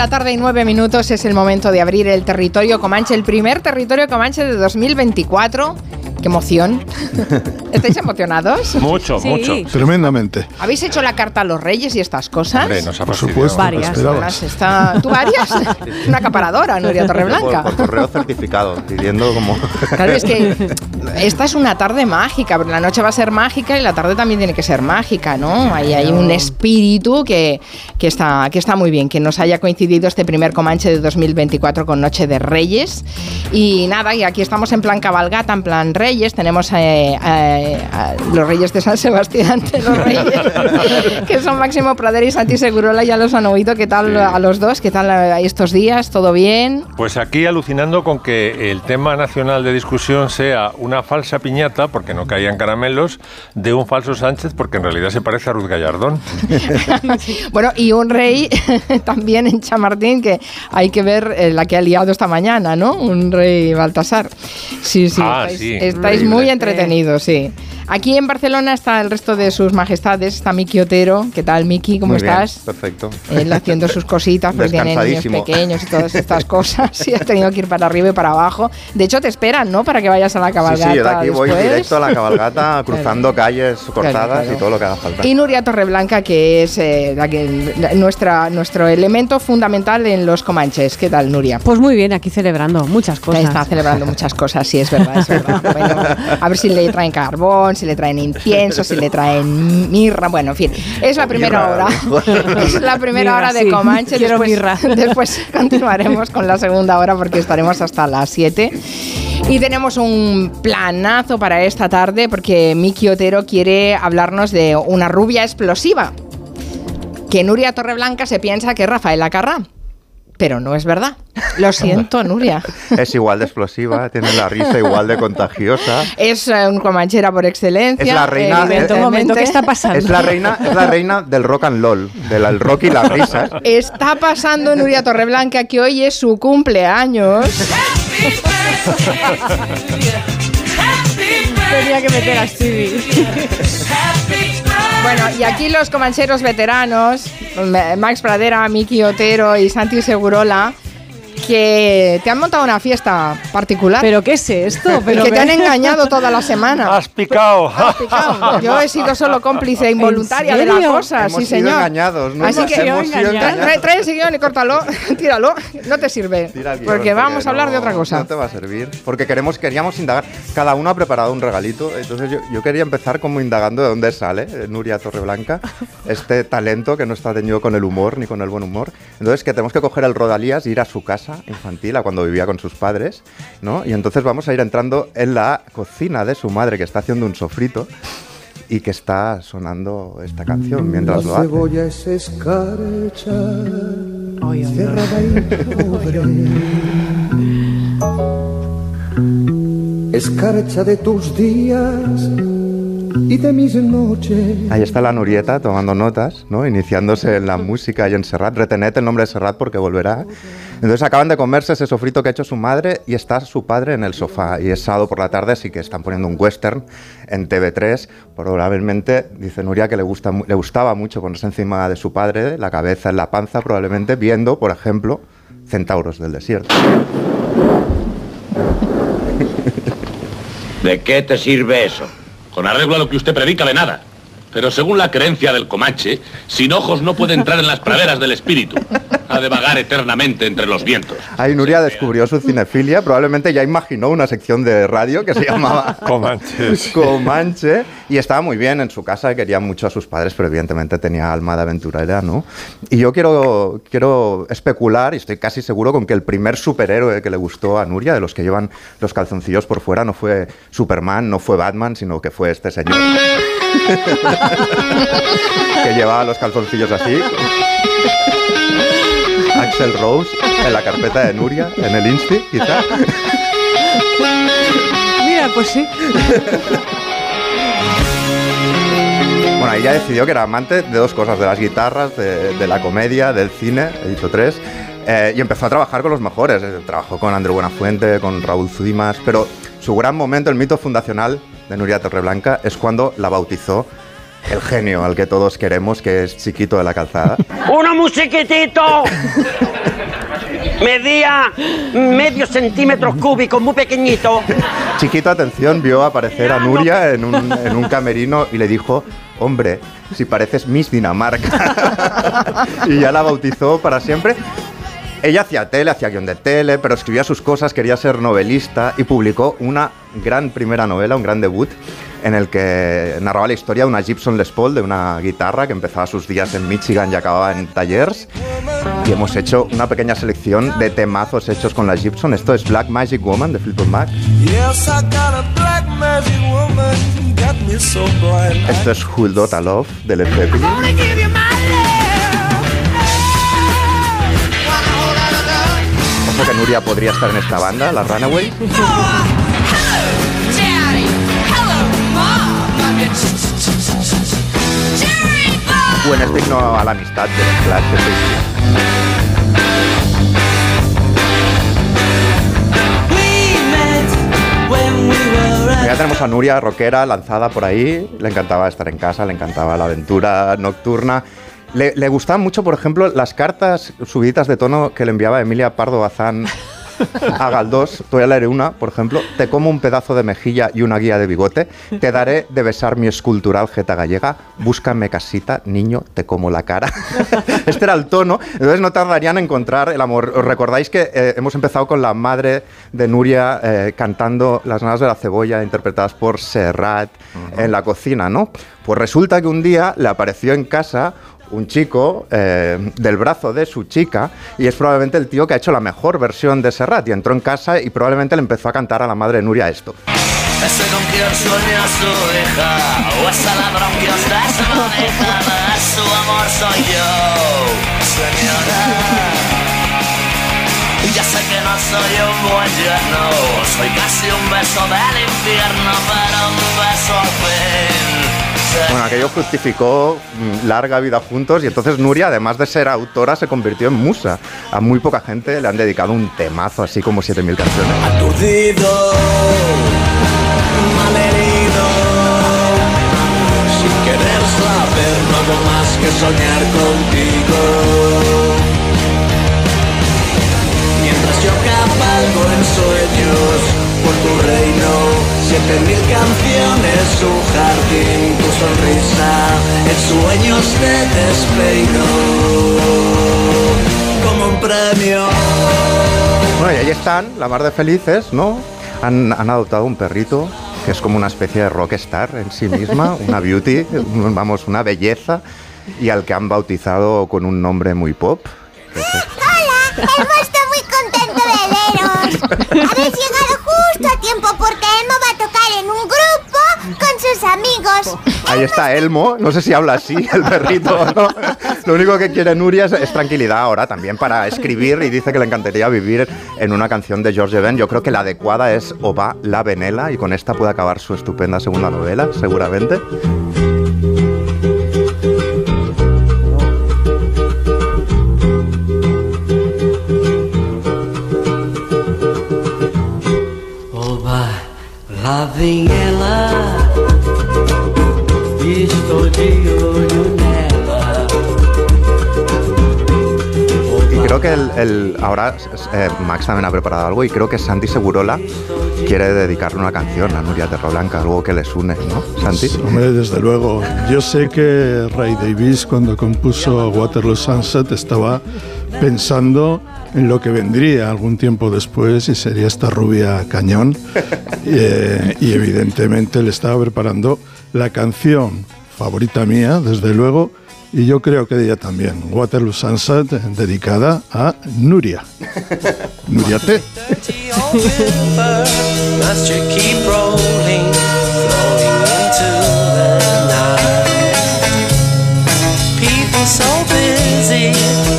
la tarde y nueve minutos es el momento de abrir el territorio Comanche, el primer territorio Comanche de 2024 Qué emoción. ¿Estáis emocionados? Mucho, mucho. Tremendamente. ¿Habéis hecho la carta a los reyes y estas cosas? Hombre, nos ha Por supuesto. Varias. esperabas. Está... ¿Tú varias? Una acaparadora, Nuria Torreblanca. Por, por correo certificado, pidiendo como... Claro, es que esta es una tarde mágica, porque la noche va a ser mágica y la tarde también tiene que ser mágica, ¿no? Ahí hay un espíritu que, que, está, que está muy bien, que nos haya coincidido este primer Comanche de 2024 con Noche de Reyes. Y nada, y aquí estamos en plan cabalgata, en plan Reyes, tenemos eh, eh, a los Reyes de San Sebastián, de los Reyes, que son Máximo Pradera y Santi Segurola, ya los han oído, ¿qué tal Sí. a los dos? ¿Qué tal eh, estos días? ¿Todo bien? Pues aquí alucinando con que el tema nacional de discusión sea una falsa piñata, porque no caían caramelos, de un falso Sánchez, porque en realidad se parece a Ruth Gallardón. Bueno, y un rey también en Chamartín, que hay que ver eh, la que ha liado esta mañana, ¿no? Un rey Baltasar. Sí, sí, Ah, estáis, sí, estáis increíble. muy entretenidos, sí. Aquí en Barcelona está el resto de sus majestades, está Miki Otero. ¿Qué tal, Miki? ¿Cómo Muy bien, estás? perfecto. Él haciendo sus cositas, porque tiene niños pequeños y todas estas cosas. Y has tenido que ir para arriba y para abajo. De hecho, te esperan, ¿no? Para que vayas a la Sí, cabalgata sí, yo de aquí voy después. directo a la cabalgata, cruzando calles cortadas claro. y todo lo que haga falta. Y Nuria Torreblanca, que es eh, la que- la- nuestra, nuestro elemento fundamental en los Comanches. ¿Qué tal, Nuria? Pues muy bien, aquí celebrando muchas cosas. Está celebrando muchas cosas, sí, es verdad, es verdad. Bueno, a ver si le traen carbón, si le traen incienso, si le traen mirra, bueno, en fin. Es la primera mirra, hora. Es la primera Mirra, hora de sí. Comanche. Quiero Después, mirra. después continuaremos con la segunda hora porque estaremos hasta las 7. Y tenemos un planazo para esta tarde porque Miki Otero quiere hablarnos de una rubia explosiva. Que Nuria Torreblanca se piensa que es Rafaela Carrá. Pero no es verdad. Lo siento, Nuria. Es igual de explosiva, tiene la risa igual de contagiosa. Es eh, un comanchera por excelencia. Es la reina- momento, ¿qué está pasando? Es la reina, es la reina del rock and roll, del rock y las risas. Está pasando Nuria Torreblanca que hoy es su cumpleaños. Tenía que meter a Stevie. Bueno, y aquí los comancheros veteranos, Max Pradera, Miki Otero y Santi Segurola, que te han montado una fiesta particular. ¿Pero qué es esto? y Pero que te han engañado toda la semana. ¡Has picado! Has picado. Yo he sido solo cómplice involuntaria de la serio? cosa, Hemos sí sido señor. engañados, ¿no? Así que Hemos sido trae, engañados. trae el sillón y córtalo, tíralo, no te sirve. Tira guion, porque vamos a hablar no- de otra cosa. No te va a servir. Porque queremos, queríamos indagar. Cada uno ha preparado un regalito. Entonces yo, yo quería empezar como indagando de dónde sale eh, Nuria Torreblanca, este talento que no está teñido con el humor ni con el buen humor. Entonces que tenemos que coger el Rodalías e ir a su casa infantil, a cuando vivía con sus padres, ¿no? Y entonces vamos a ir entrando en la cocina de su madre que está haciendo un sofrito y que está sonando esta canción mientras lo La hace. cebolla es escarcha, Ay, ay, cerrada y pobre. Escarcha de tus días y de mis noches. Ahí está la Nurieta tomando notas, ¿no? Iniciándose en la música y en Serrat. Retened el nombre de Serrat porque volverá. Entonces acaban de comerse ese sofrito que ha hecho su madre y está su padre en el sofá. Y es sábado por la tarde, así que están poniendo un western en TV3. Probablemente, dice Nuria, que le, gusta, le gustaba mucho ponerse encima de su padre, la cabeza en la panza, probablemente viendo, por ejemplo, Centauros del Desierto. ¿De qué te sirve eso? Con arreglo a lo que usted predica de nada. Pero según la creencia del Comanche, sin ojos no puede entrar en las praderas del espíritu. Ha de vagar eternamente entre los vientos. Ahí Nuria descubrió su cinefilia, probablemente ya imaginó una sección de radio que se llamaba Comanches. Comanche y estaba muy bien en su casa, quería mucho a sus padres, pero evidentemente tenía alma de aventurera, ¿no? Y yo quiero, quiero especular, y estoy casi seguro, con que el primer superhéroe que le gustó a Nuria, de los que llevan los calzoncillos por fuera, no fue Superman, no fue Batman, sino que fue este señor. Que llevaba los calzoncillos así. Axel Rose en la carpeta de Nuria, en el Insti, quizá. Mira, pues sí. Bueno, ella decidió que era amante de dos cosas, de las guitarras, de, de la comedia, del cine, he dicho tres, eh, y empezó a trabajar con los mejores. Trabajó con Andreu Buenafuente, con Raúl Zudimas, pero su gran momento, el mito fundacional de Nuria Torreblanca, es cuando la bautizó el genio al que todos queremos, que es chiquito de la calzada. ¡Uno muy chiquitito! Medía medio centímetro cúbico, muy pequeñito. Chiquito, atención, vio aparecer a Nuria en un, en un camerino y le dijo, hombre, si pareces Miss Dinamarca. y ya la bautizó para siempre. Ella hacía tele, hacía guion de tele, pero escribía sus cosas, quería ser novelista y publicó una gran primera novela, un gran debut, en el que narraba la historia de una Gibson Les Paul, de una guitarra que empezaba sus días en Michigan y acababa en talleres. Y hemos hecho una pequeña selección de temazos hechos con la Gibson. Esto es Black Magic Woman de Fleetwood Mac. Esto es Who Not I Love de Led Zeppelin. Que Nuria podría estar en esta banda, la Runaway. O en a la amistad de los Clash. de. Ya tenemos a Nuria, rockera, lanzada por ahí. Le encantaba estar en casa, le encantaba la aventura nocturna. Le, le gustaban mucho, por ejemplo, las cartas subiditas de tono que le enviaba Emilia Pardo Bazán a Galdós. Te voy a leer una, por ejemplo. Te como un pedazo de mejilla y una guía de bigote. Te daré de besar mi escultural jeta gallega. Búscame casita, niño, te como la cara. este era el tono. Entonces no tardarían en encontrar el amor. ¿Os recordáis que eh, hemos empezado con la madre de Nuria eh, cantando Las nanas de la cebolla, interpretadas por Serrat en la cocina, ¿no? Pues resulta que un día le apareció en casa un chico eh, del brazo de su chica y es probablemente el tío que ha hecho la mejor versión de Serrat y entró en casa y probablemente le empezó a cantar a la madre Nuria esto. Ya sé que no soy un buen Soy casi un beso del infierno un beso Bueno, aquello justificó mm, larga vida juntos y entonces Nuria, además de ser autora, se convirtió en musa. A muy poca gente le han dedicado un temazo, así como 7.000 canciones. Siete mil canciones, un jardín, tu sonrisa En sueños te despeino Como un premio Bueno, y ahí están, la mar de felices, ¿no? Han, han adoptado un perrito que es como una especie de rockstar en sí misma, una beauty, vamos, una belleza, y al que han bautizado con un nombre muy pop. Hola, Elmo está muy contento de veros. Habéis llegado justo a tiempo porque Elmo va en un grupo con sus amigos. Ahí está Elmo, no sé si habla así el perrito, ¿no? Lo único que quiere Nuria es, es tranquilidad ahora también para escribir y dice que le encantaría vivir en una canción de George Ben. Yo creo que la adecuada es Oba la Venela y con esta puede acabar su estupenda segunda novela, seguramente. La vinhela Estou de olho nela Y creo que el, el- ahora eh, Max también ha preparado algo y creo que Santi Segurola quiere dedicarle una canción a Nuria Terroblanca, algo que les une, ¿no? Santi. Hombre, desde luego. Yo sé que Ray Davis, cuando compuso Waterloo Sunset, estaba pensando en lo que vendría algún tiempo después y sería esta rubia cañón. Eh, y evidentemente le estaba preparando la canción favorita mía, desde luego, y yo creo que de ella también, Waterloo Sunset, eh, dedicada a Nuria. Nuria T.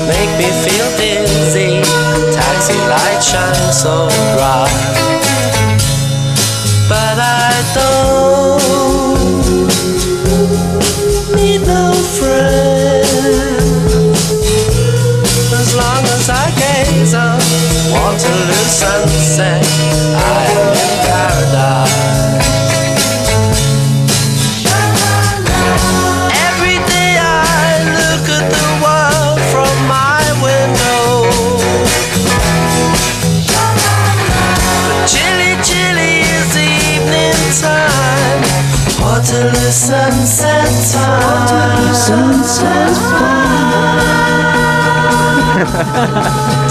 Make me feel Taxi lights shine so bright sunset time. Sunset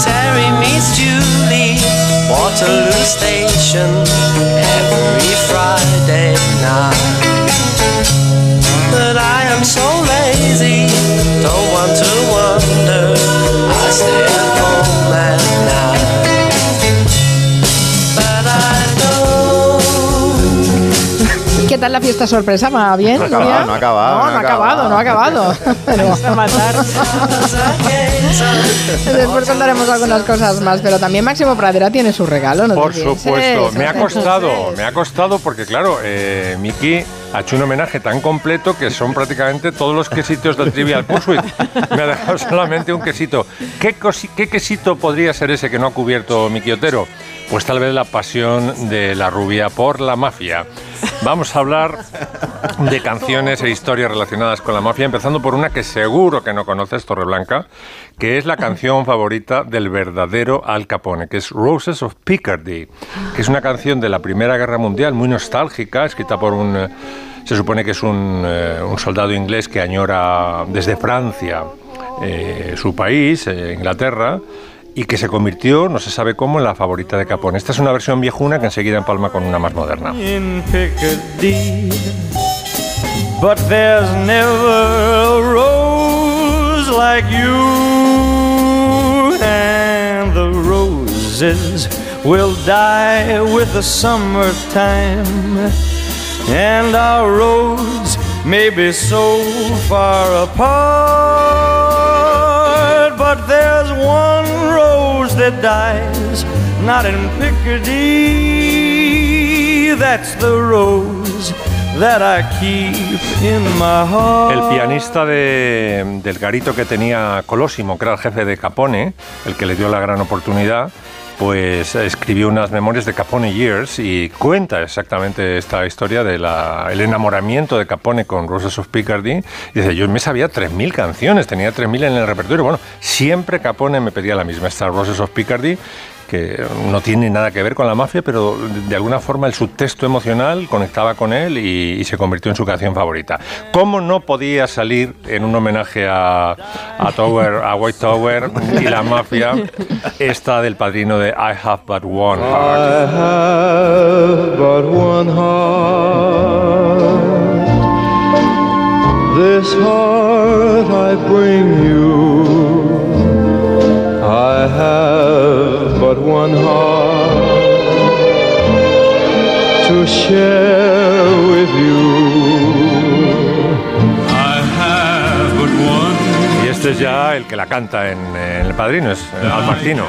Terry meets Julie, Waterloo Station, every Friday night. But I am so lazy, don't want to wonder. I stay at home at night. ¿Qué tal la fiesta sorpresa? ¿Va bien? No ha acabado, no ha acabado, No, no no ha acabado, no ha acabado. Pero Vas a matar. después contaremos algunas cosas más. Pero también Máximo Pradera tiene su regalo, ¿no? te Por supuesto, me ha costado, pienses. me ha costado porque claro, eh, Miki ha hecho un homenaje tan completo que son prácticamente todos los quesitos del Trivial Pursuit. Me ha dejado solamente un quesito. ¿Qué, cosi- qué quesito podría ser ese que no ha cubierto Miki Otero? Pues tal vez la pasión de la rubia por la mafia. Vamos a hablar de canciones e historias relacionadas con la mafia, empezando por una que seguro que no conoces, Torreblanca, que es la canción favorita del verdadero Al Capone, que es Roses of Picardy, que es una canción de la Primera Guerra Mundial muy nostálgica, escrita por un... eh, Se supone que es eh, un soldado inglés que añora desde Francia eh, su país, Inglaterra, y que se convirtió, no se sabe cómo, en la favorita de Capone. Esta es una versión viejuna que enseguida empalma con una más moderna. But there's never a rose like you, and the roses will die with the summertime, and our roads may be so far apart. But there's one that dies, not in. That's the rose that I keep in my heart. El pianista de- del garito que tenía Colosimo, que era el jefe de Capone, el que le dio la gran oportunidad, pues escribió unas memorias de Capone Years y cuenta exactamente esta historia del enamoramiento de Capone con Roses of Picardy. Y dice, yo me sabía 3.000 canciones, tenía 3.000 en el repertorio. Bueno, siempre Capone me pedía la misma, esta Roses of Picardy, que no tiene nada que ver con la mafia, pero de alguna forma el subtexto emocional conectaba con él y, y se convirtió en su canción favorita. ¿Cómo no podía salir en un homenaje a, a Tower, a White Tower y la mafia, esta del padrino de I Have But One I Heart? have but one heart. This heart I bring you. I have but one heart to share with you. I have but one. Y este es ya el que la canta en, en El Padrino, es Al Martino,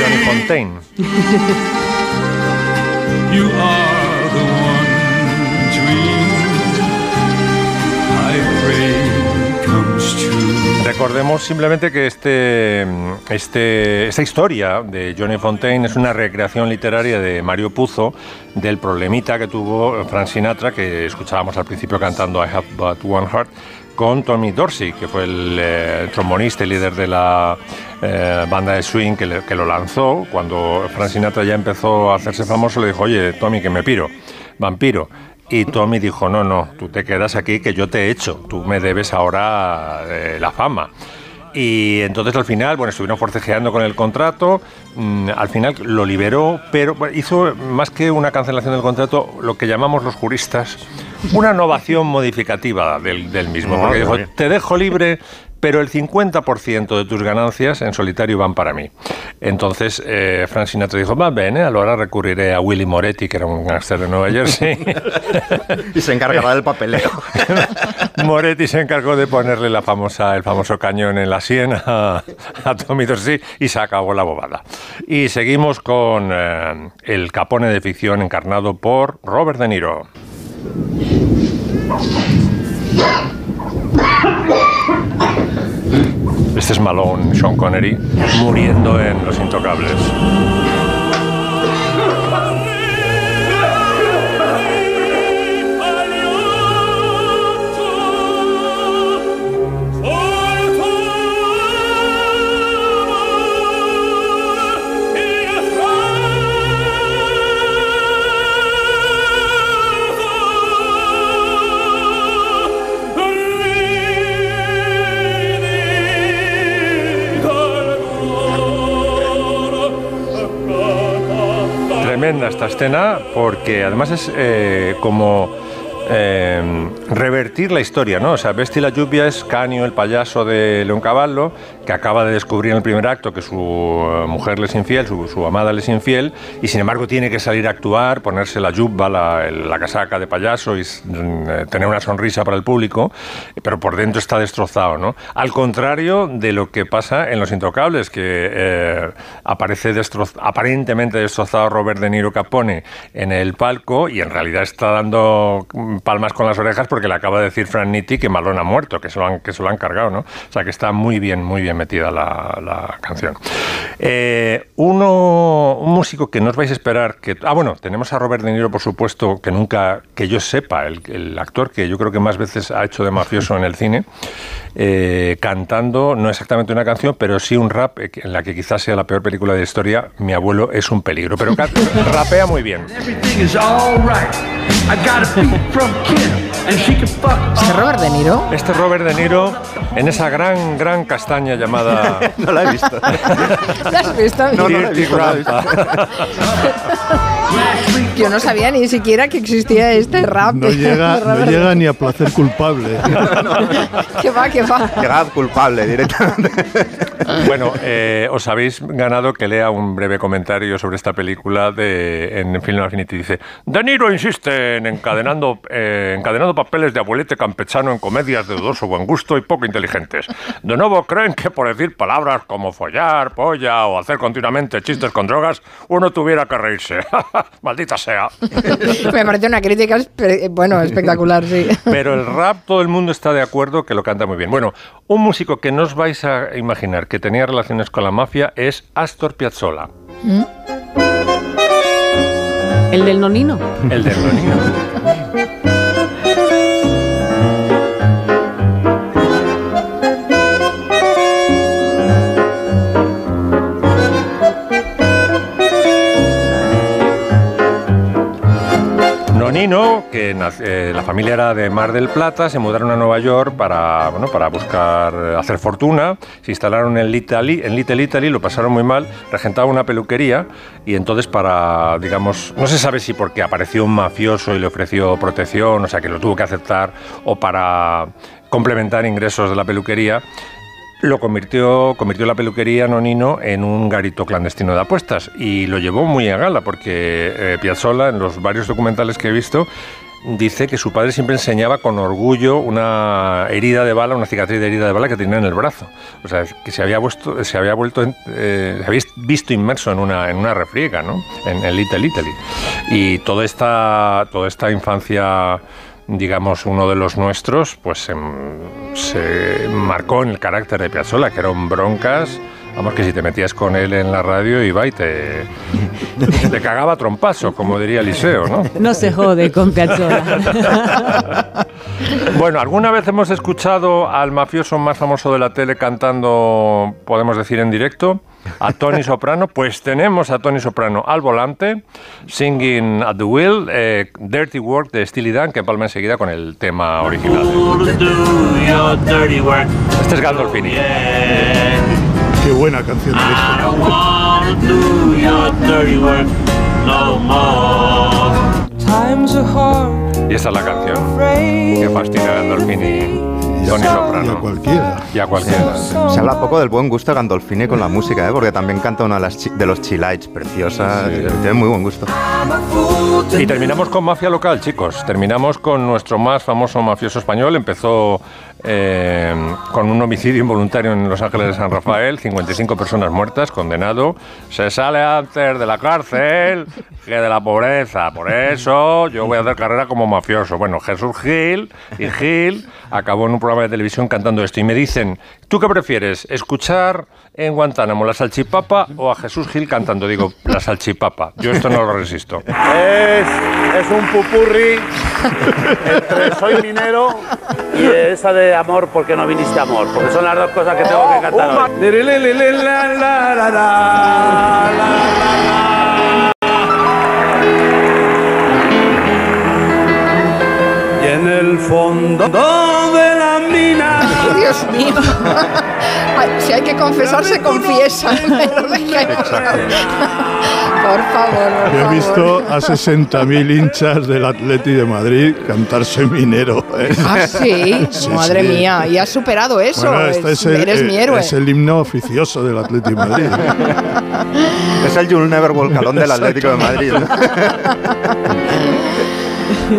Johnny Fontaine. You are Recordemos simplemente que este, este, esta historia de Johnny Fontaine es una recreación literaria de Mario Puzo del problemita que tuvo Frank Sinatra, que escuchábamos al principio cantando I Have But One Heart, con Tommy Dorsey, que fue el eh, trombonista y líder de la eh, banda de swing que, que lo lanzó. Cuando Frank Sinatra ya empezó a hacerse famoso, le dijo, oye, Tommy, que me piro, vampiro. Y Tommy dijo, no, no, tú te quedas aquí que yo te he hecho, tú me debes ahora eh, la fama. Y entonces al final, bueno, estuvieron forcejeando con el contrato, mm, al final lo liberó, pero hizo más que una cancelación del contrato, lo que llamamos los juristas, una innovación modificativa del, del mismo, porque dijo, te dejo libre, pero el 50% de tus ganancias en solitario van para mí. Entonces eh, Frank Sinatra dijo, va bene, ahora recurriré a Willy Moretti, que era un gángster de Nueva Jersey. Y se encargará del papeleo. Moretti se encargó de ponerle la famosa, el famoso cañón en la sien a, a Tommy Dorsey y se acabó la bobada. Y seguimos con eh, el capone de ficción encarnado por Robert De Niro. Este es Malone, Sean Connery, muriendo en Los Intocables. Tremenda esta escena porque además es eh, como eh, revertir la historia, ¿no? O sea, Besti la lluvia es Canio, el payaso de León Caballo, que acaba de descubrir en el primer acto que su eh, mujer le es infiel, su, amada le es infiel, y sin embargo tiene que salir a actuar, ponerse la yuba, la, la casaca de payaso y mm, eh, tener una sonrisa para el público, pero por dentro está destrozado, ¿no? Al contrario de lo que pasa en Los Intocables, que aparece aparentemente destrozado Robert De Niro Capone en el palco y en realidad está dando palmas con las orejas porque le acaba de decir Frank Nitti que Malone ha muerto, que se lo han, que se lo han cargado, ¿no? O sea que está muy bien, muy bien metida la, la canción. Eh, uno, un músico que no os vais a esperar que... Ah, bueno, tenemos a Robert De Niro, por supuesto, que nunca, que yo sepa, el, el actor que yo creo que más veces ha hecho de mafioso en el cine, eh, cantando, no exactamente una canción, pero sí un rap eh, en la que quizás sea la peor película de la historia, Mi abuelo es un peligro. Pero rapea muy bien. Everything is ¿Este Robert De Niro? Este Robert De Niro en esa gran, gran castaña llamada... No la he visto. ¿Lo has visto? No, no la he visto, no la he visto. Grandpa. Yo no sabía ni siquiera que existía este rap. No llega, no llega ni a placer culpable. Que va, que va. Llegad culpable directamente. Bueno, eh, os habéis ganado que lea un breve comentario sobre esta película de, en Film Affinity. Dice, De Niro insiste en encadenando, eh, encadenando papeles de abuelete campechano en comedias de dudoso buen gusto y poco inteligentes. De nuevo, creen que por decir palabras como follar, polla o hacer continuamente chistes con drogas, uno tuviera que reírse. Maldita sea. Me parece una crítica, espe- bueno, espectacular, sí. Pero el rap, todo el mundo está de acuerdo que lo canta muy bien. Bueno, un músico que no os vais a imaginar que tenía relaciones con la mafia es Astor Piazzolla, El del nonino. el del Nonino. Que eh, la familia era de Mar del Plata, se mudaron a Nueva York para, bueno, para buscar eh, hacer fortuna, se instalaron en Little, en Little Italy, lo pasaron muy mal, regentaba una peluquería y entonces para, digamos, no se sabe si porque apareció un mafioso y le ofreció protección, o sea que lo tuvo que aceptar, o para complementar ingresos de la peluquería, lo convirtió, convirtió la peluquería Nonino en un garito clandestino de apuestas y lo llevó muy a gala porque eh, Piazzolla, en los varios documentales que he visto, dice que su padre siempre enseñaba con orgullo una herida de bala, una cicatriz de herida de bala que tenía en el brazo. O sea, que se había, vuesto, se había vuelto, eh, visto inmerso en una, en una refriega, ¿no? En, en Little Italy. Y toda esta, toda esta infancia digamos, uno de los nuestros, pues em, se marcó en el carácter de Piazzolla, que era un broncas. Vamos, que si te metías con él en la radio iba y te, te cagaba a trompazo, como diría Eliseo, ¿no? No se jode con Piazzolla. Bueno, ¿alguna vez hemos escuchado al mafioso más famoso de la tele cantando, podemos decir, en directo? A Tony Soprano. Pues tenemos a Tony Soprano al volante, singing at the wheel, eh, Dirty Work de Steely Dan, que palma enseguida con el tema original. Este es Gandolfini. Qué buena canción hard. Y esta es la canción que fastidia a Gandolfini, Tony Y a Soprano. cualquiera. Y a cualquiera. Se habla poco del buen gusto de Gandolfini con la música, ¿eh? porque también canta una de, las chi- de los Chilites preciosa. Tiene muy buen gusto. Y terminamos con mafia local, chicos. Terminamos con nuestro más famoso mafioso español. Empezó eh, con un homicidio involuntario en Los Ángeles de San Rafael, 55 personas muertas, condenado. Se sale antes de la cárcel que de la pobreza. Por eso yo voy a hacer carrera como mafioso. Bueno, Jesús Gil y Gil acabó en un programa de televisión cantando esto. Y me dicen, ¿tú qué prefieres? ¿Escuchar en Guantánamo la salchipapa o a Jesús Gil cantando? Digo, la salchipapa. Yo esto no lo resisto. Es, es un pupurri entre soy minero y esa de amor, ¿por qué no viniste amor? Porque son las dos cosas que tengo que cantar. en el fondo de Dios mío. Ay, si hay que confesar, se confiesa. Por favor, por Yo he favor. visto a 60.000 hinchas del Atleti de Madrid cantarse minero. ¿eh? Ah, sí, Sí, madre sí. mía, y has superado eso. Bueno, este es- es el, eres mi eh, héroe. es el himno oficioso del Atleti de Madrid. Es el You'll Never Walk Alone del Atlético de Madrid. ¿no?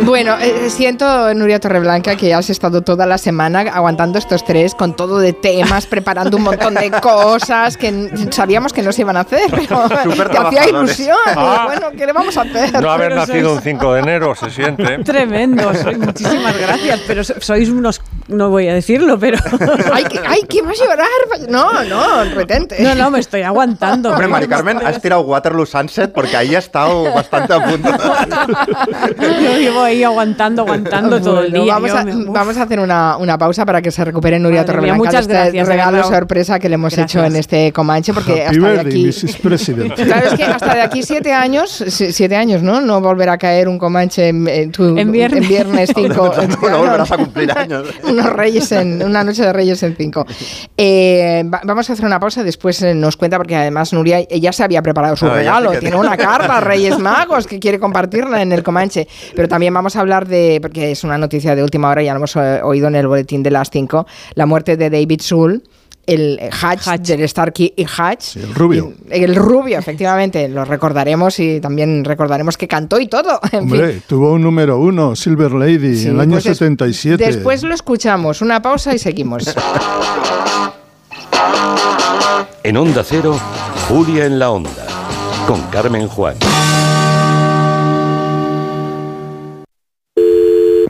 Bueno, eh, siento, Nuria Torreblanca, que has estado toda la semana aguantando estos tres con todo de temas, preparando un montón de cosas que sabíamos que no se iban a hacer, pero te hacía ilusión. Y, Ah. bueno, ¿qué le vamos a hacer? No haber Pero nacido sois- un 5 de enero se siente. Tremendo, soy- muchísimas gracias, pero so- sois unos, no voy a decirlo, pero... Ay, que, ay, que vas a llorar. No, no, retente. No, no, me estoy aguantando. Hombre, Mari Carmen, has tirado Waterloo Sunset porque ahí ha estado bastante a punto. Yo llevo ahí aguantando, aguantando todo el Bueno, día. Vamos, Yo a, vamos a hacer una, una pausa para que se recupere Nuria Torreblanca muchas de este gracias, de regalo sorpresa que le hemos Gracias. hecho en este Comanche, porque Happy hasta de birthday, aquí... Mrs. President. Claro, es que hasta de aquí siete años, si- siete años, ¿no? No volverá a caer un Comanche en, en tu- En viernes. en viernes cinco. No volverás a cumplir años. Unos reyes en una noche de reyes en cinco. Eh, va- vamos a hacer una pausa, después eh, nos cuenta, porque además Nuria ya se había preparado su Ah, ya regalo. Tiene una carta a Reyes Magos que quiere compartirla en el Comanche. Pero también vamos a hablar de, porque es una noticia de última hora, ya lo hemos eh, oído en el boletín de las cinco, la muerte de David Soul. El eh, Hatch, del Starkey y Hatch. el rubio. Y- el rubio, efectivamente. Lo recordaremos y también recordaremos que cantó y todo. En fin. Hombre, tuvo un número uno, Silver Lady, Sí, en el año pues des- 77. Después lo escuchamos. Una pausa y seguimos. En Onda Cero, Julia en la Onda, con Carmen Juan.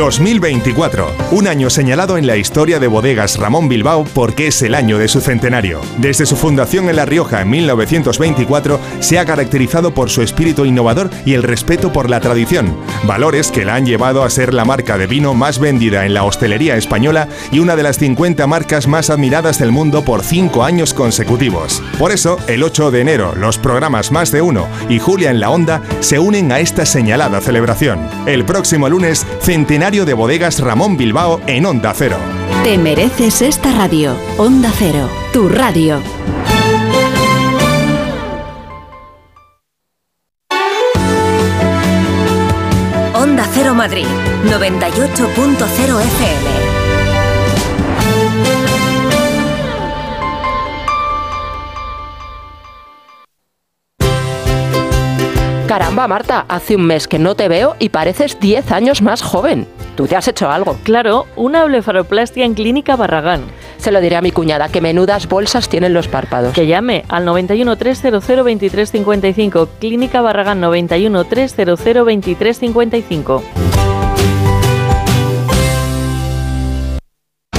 2024, un año señalado en la historia de bodegas Ramón Bilbao porque es el año de su centenario. Desde su fundación en La Rioja en 1924, se ha caracterizado por su espíritu innovador y el respeto por la tradición, valores que la han llevado a ser la marca de vino más vendida en la hostelería española y una de las 50 marcas más admiradas del mundo por cinco años consecutivos. Por eso, el 8 de enero, los programas Más de Uno y Julia en la Onda se unen a esta señalada celebración. El próximo lunes, centenario de bodegas Ramón Bilbao en Onda Cero. Te mereces esta radio. Onda Cero, tu radio. Onda Cero Madrid, 98.0 FM. Caramba, Marta, hace un mes que no te veo y pareces 10 años más joven. Tú te has hecho algo. Claro, una blefaroplastia en Clínica Barragán. Se lo diré a mi cuñada, que menudas bolsas tienen los párpados. Que llame al 91 300 2355. Clínica Barragán 91 300 2355.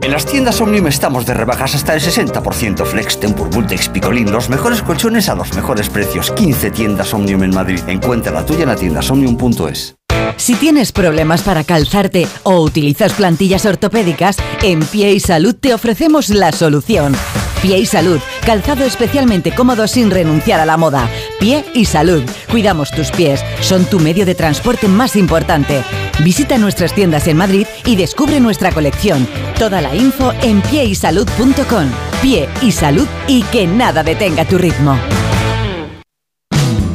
En las tiendas Omnium estamos de rebajas hasta el 60%. Flex, Tempur, Bultex, Picolín, los mejores colchones a los mejores precios. 15 tiendas Omnium en Madrid. Encuentra la tuya en la tienda omnium.es. Si tienes problemas para calzarte o utilizas plantillas ortopédicas, en Pie y Salud te ofrecemos la solución. Pie y Salud, calzado especialmente cómodo sin renunciar a la moda. Pie y Salud, cuidamos tus pies, son tu medio de transporte más importante. Visita nuestras tiendas en Madrid y descubre nuestra colección. Toda la info en pieysalud.com. Pie y Salud y que nada detenga tu ritmo.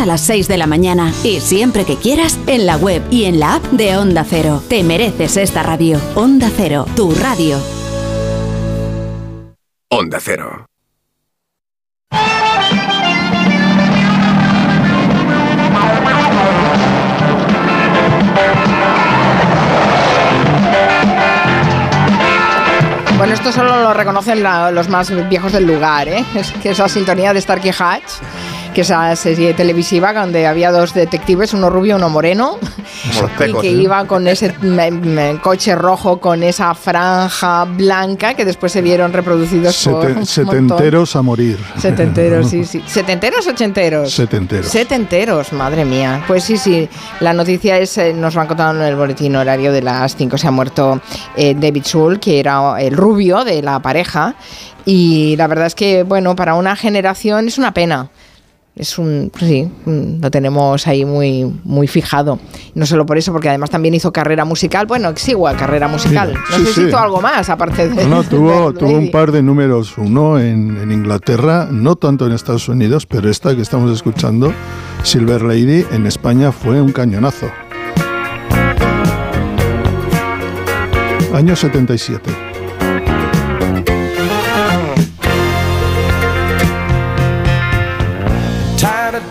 a las 6 de la mañana. Y siempre que quieras, en la web y en la app de Onda Cero. Te mereces esta radio. Onda Cero, tu radio. Onda Cero. Bueno, esto solo lo reconocen la- los más viejos del lugar, ¿eh? Es que esa sintonía de Starkey Hatch, que esa serie televisiva donde había dos detectives, uno rubio y uno moreno, los y que ¿eh? iba con ese coche rojo con esa franja blanca que después se vieron reproducidos por Seten- un montón. setenteros a morir. Setenteros, sí, sí. ¿Setenteros o ochenteros? Setenteros. Setenteros, madre mía. Pues sí, sí. La noticia es, eh, nos lo han contado en el boletín horario de las 5. Se ha muerto eh, David Schul, que era el rubio de la pareja. Y la verdad es que, bueno, para una generación es una pena. Es un, pues sí, lo tenemos ahí muy, muy fijado. No solo por eso, porque además también hizo carrera musical. Bueno, exigua carrera musical. Mira, no sí, sé si sí. hizo algo más, aparte de. No, tuvo, de tuvo un par de números uno en, en Inglaterra, no tanto en Estados Unidos, pero esta que estamos escuchando, Silver Lady, en España fue un cañonazo. Año 77.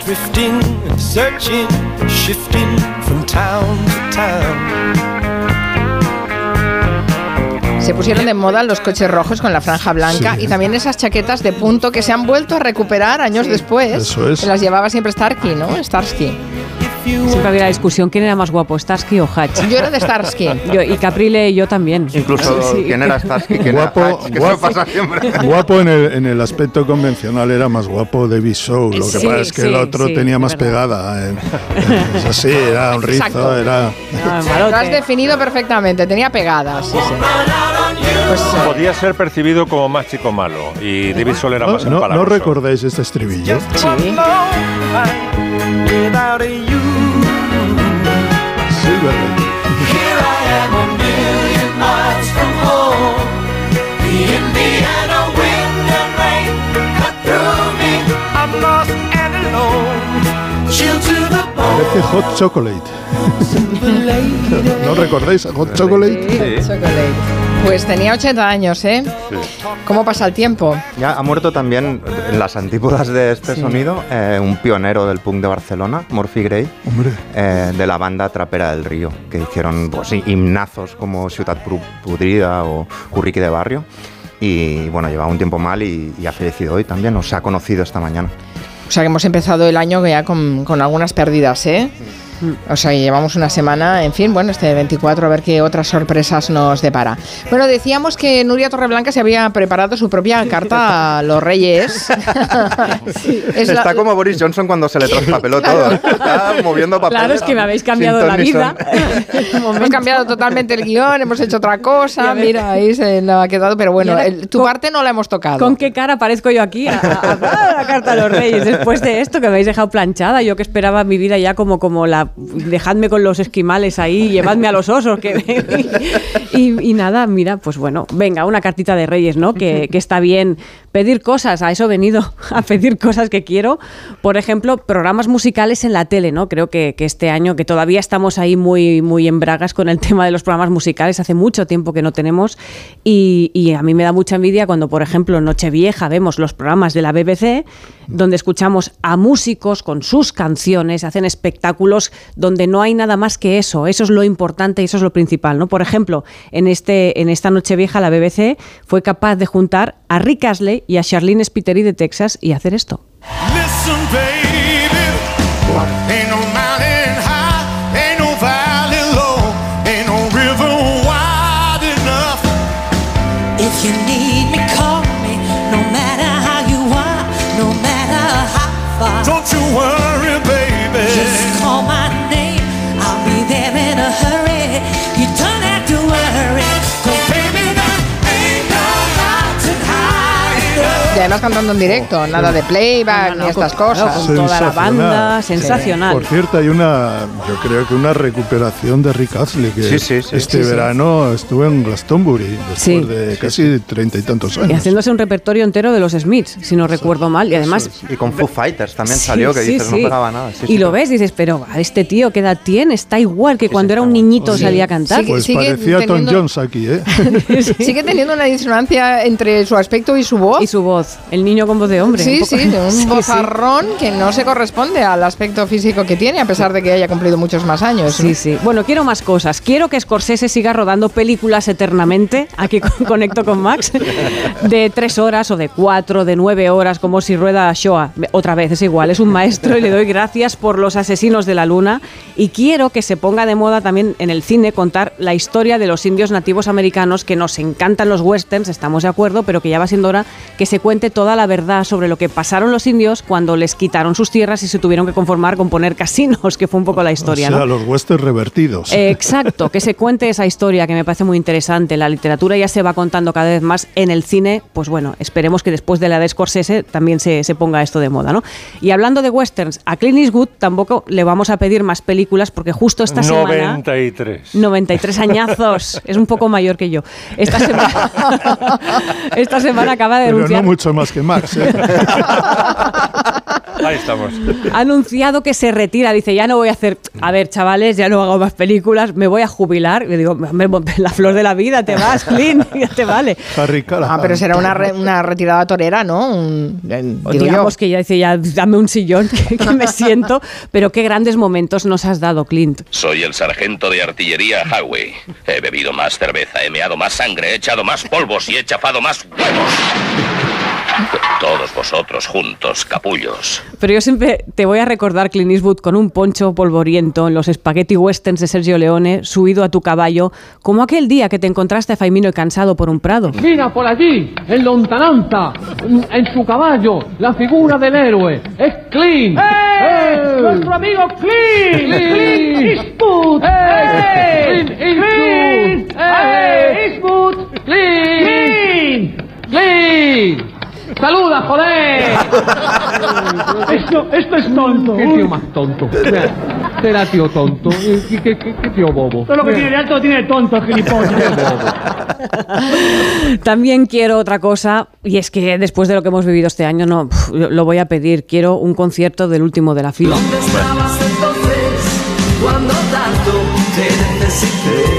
Drifting and searching, shifting from town to town. Se pusieron de moda los coches rojos con la franja blanca Sí. y también esas chaquetas de punto que se han vuelto a recuperar años después. Eso es. Que las llevaba siempre Starkey, ¿no? Starsky. Siempre había la discusión quién era más guapo, Starsky o Hatch. Yo era de Starsky. Yo, y Caprile y yo también. Incluso Sí. quién era Starsky, quién Guapo, era Hatch, que guapo. pasa siempre. Guapo en el, en el aspecto convencional era más guapo David Shaw. Lo que Sí, pasa es que sí, el otro sí, tenía más pegada. eh. Es así, era un rizo, Exacto. era. Lo has definido perfectamente, tenía pegadas. Sí, sí. Pues, eh, Podía ser percibido como más chico malo y David Sol era ¿No, más no, ¿no recordáis este estribillo? The bone. Parece Hot Chocolate. ¿No recordáis a Hot Chocolate? Chocolate. Pues tenía 80 años, ¿eh? ¿Cómo pasa el tiempo? Ya ha muerto también en las antípodas de este Sí. sonido eh, un pionero del punk de Barcelona, Murphy Gray, Hombre. eh, de la banda Trapera del Río, que hicieron pues, sí, himnazos como Ciudad Pudrida o Curriqui de Barrio. Y bueno, llevaba un tiempo mal y, y ha fallecido hoy también, o se ha conocido esta mañana. O sea que hemos empezado el año ya con, con algunas pérdidas, ¿eh? O sea, llevamos una semana, en fin, bueno, este 24, a ver qué otras sorpresas nos depara. Bueno, decíamos que Nuria Torreblanca se había preparado su propia carta a los reyes. Es la- Está como Boris Johnson cuando se le traspapeló todo. ¿eh? Está moviendo papeles. Claro, es que me habéis cambiado la vida. Hemos cambiado totalmente el guion, hemos hecho otra cosa, mira, ahí se nos ha quedado, pero bueno, el- tu con- parte no la hemos tocado. ¿Con qué cara aparezco yo aquí a, a- a- a la carta a los reyes después de esto que me habéis dejado planchada? Yo que esperaba mi vida ya como, como la... Dejadme con los esquimales ahí, llevadme a los osos. Que, y, y nada, mira, pues bueno, venga, una cartita de reyes, ¿no? Que, que está bien pedir cosas, a eso he venido, a pedir cosas que quiero. Por ejemplo, programas musicales en la tele, ¿no? Creo que, que este año, que todavía estamos ahí muy, muy en bragas con el tema de los programas musicales, hace mucho tiempo que no tenemos y, y a mí me da mucha envidia cuando, por ejemplo, Nochevieja vemos los programas de la BBC donde escuchamos a músicos con sus canciones, hacen espectáculos donde no hay nada más que eso. Eso es lo importante y eso es lo principal, ¿no? Por ejemplo, en, este, en esta Nochevieja la BBC fue capaz de juntar a Rick Astley y a Charlene Spiteri de Texas y hacer esto. Y además cantando en directo, nada de playback ni estas cosas. con toda la banda, sensacional. Por cierto, hay una, yo creo que una recuperación de Rick Astley, que Sí, sí, sí. este Sí, sí. verano estuvo en Glastonbury, después Sí. de casi treinta y tantos Y años. haciéndose un repertorio entero de los Smiths, si no recuerdo mal. Y además. Y con Foo Fighters también Sí, salió, que sí, dices, sí. no pegaba nada. Sí, y sí, lo ves, dices, pero ¿a este tío qué edad tiene? Está igual que cuando era un niñito Sí. salía a cantar. Sigue- Pues sigue parecía Tom teniendo- Jones aquí, ¿eh? Sigue teniendo una disonancia entre su aspecto y su voz. Y su voz, el niño con voz de hombre. Sí, un poco- sí, de un Sí, sí. que no se corresponde al aspecto físico que tiene, a pesar de que haya cumplido muchos más años. Sí, sí. Bueno, quiero más cosas. Quiero que Scorsese siga rodando películas eternamente. Aquí con- conecto con Max. De tres horas o de cuatro, de nueve horas, como si rueda Shoah. Otra vez, es igual. Es un maestro y le doy gracias por los asesinos de la luna. Y quiero que se ponga de moda también en el cine contar la historia de los indios nativos americanos, que nos encantan los westerns, estamos de acuerdo, pero que ya va siendo hora que se cuente toda la verdad sobre lo que pasaron los indios cuando les quitaron sus tierras y se tuvieron que conformar con poner casinos, que fue un poco la historia. o sea, ¿no? los westerns revertidos. Eh, Exacto, que se cuente esa historia que me parece muy interesante. La literatura ya se va contando cada vez más en el cine. Pues bueno, esperemos que después de la de Scorsese también se, se ponga esto de moda, ¿no? Y hablando de westerns, a Clint Eastwood tampoco le vamos a pedir más películas porque justo esta semana... 93. 93 añazos, es un poco mayor que yo. Esta semana, esta semana acaba de Pero denunciar no mucho más que Max, ¿eh? Ahí estamos. ha anunciado que se retira. Dice, ya no voy a hacer, a ver, chavales, ya no hago más películas, me voy a jubilar. Y digo, hombre, la flor de la vida, te vas, Clint, ya te vale. Ah, pero será una, re- una retirada torera, ¿no? Un- digo yo. Digamos que ya dice, ya dame un sillón que, que me siento. Pero qué grandes momentos nos has dado, Clint. Soy el sargento de artillería Howie. He bebido más cerveza, he meado más sangre, he echado más polvos y he chafado más huevos. Todos vosotros juntos, capullos. Pero yo siempre te voy a recordar Clint Eastwood con un poncho polvoriento en los spaghetti westerns de Sergio Leone, subido a tu caballo, como aquel día que te encontraste a Faimino y cansado por un prado. Mira por allí, en lontananta, en su caballo, la figura del héroe. Es Clint. ¡Eh! ¡Nuestro amigo Clint! ¡Clint Eastwood! ¡Eh! ¡Clint Eastwood! ¡Eh! Eastwood! ¡Clint! ¡Clint! ¡Saluda, joder! Esto, esto es tonto. ¿Qué tío más tonto? Será tío tonto. ¿Qué, qué, qué, qué tío bobo? Todo lo que tiene de alto lo tiene de tonto, gilipollas. También quiero otra cosa, y es que después de lo que hemos vivido este año, no lo voy a pedir. Quiero un concierto del último de la fila. estabas entonces cuando tanto te necesité?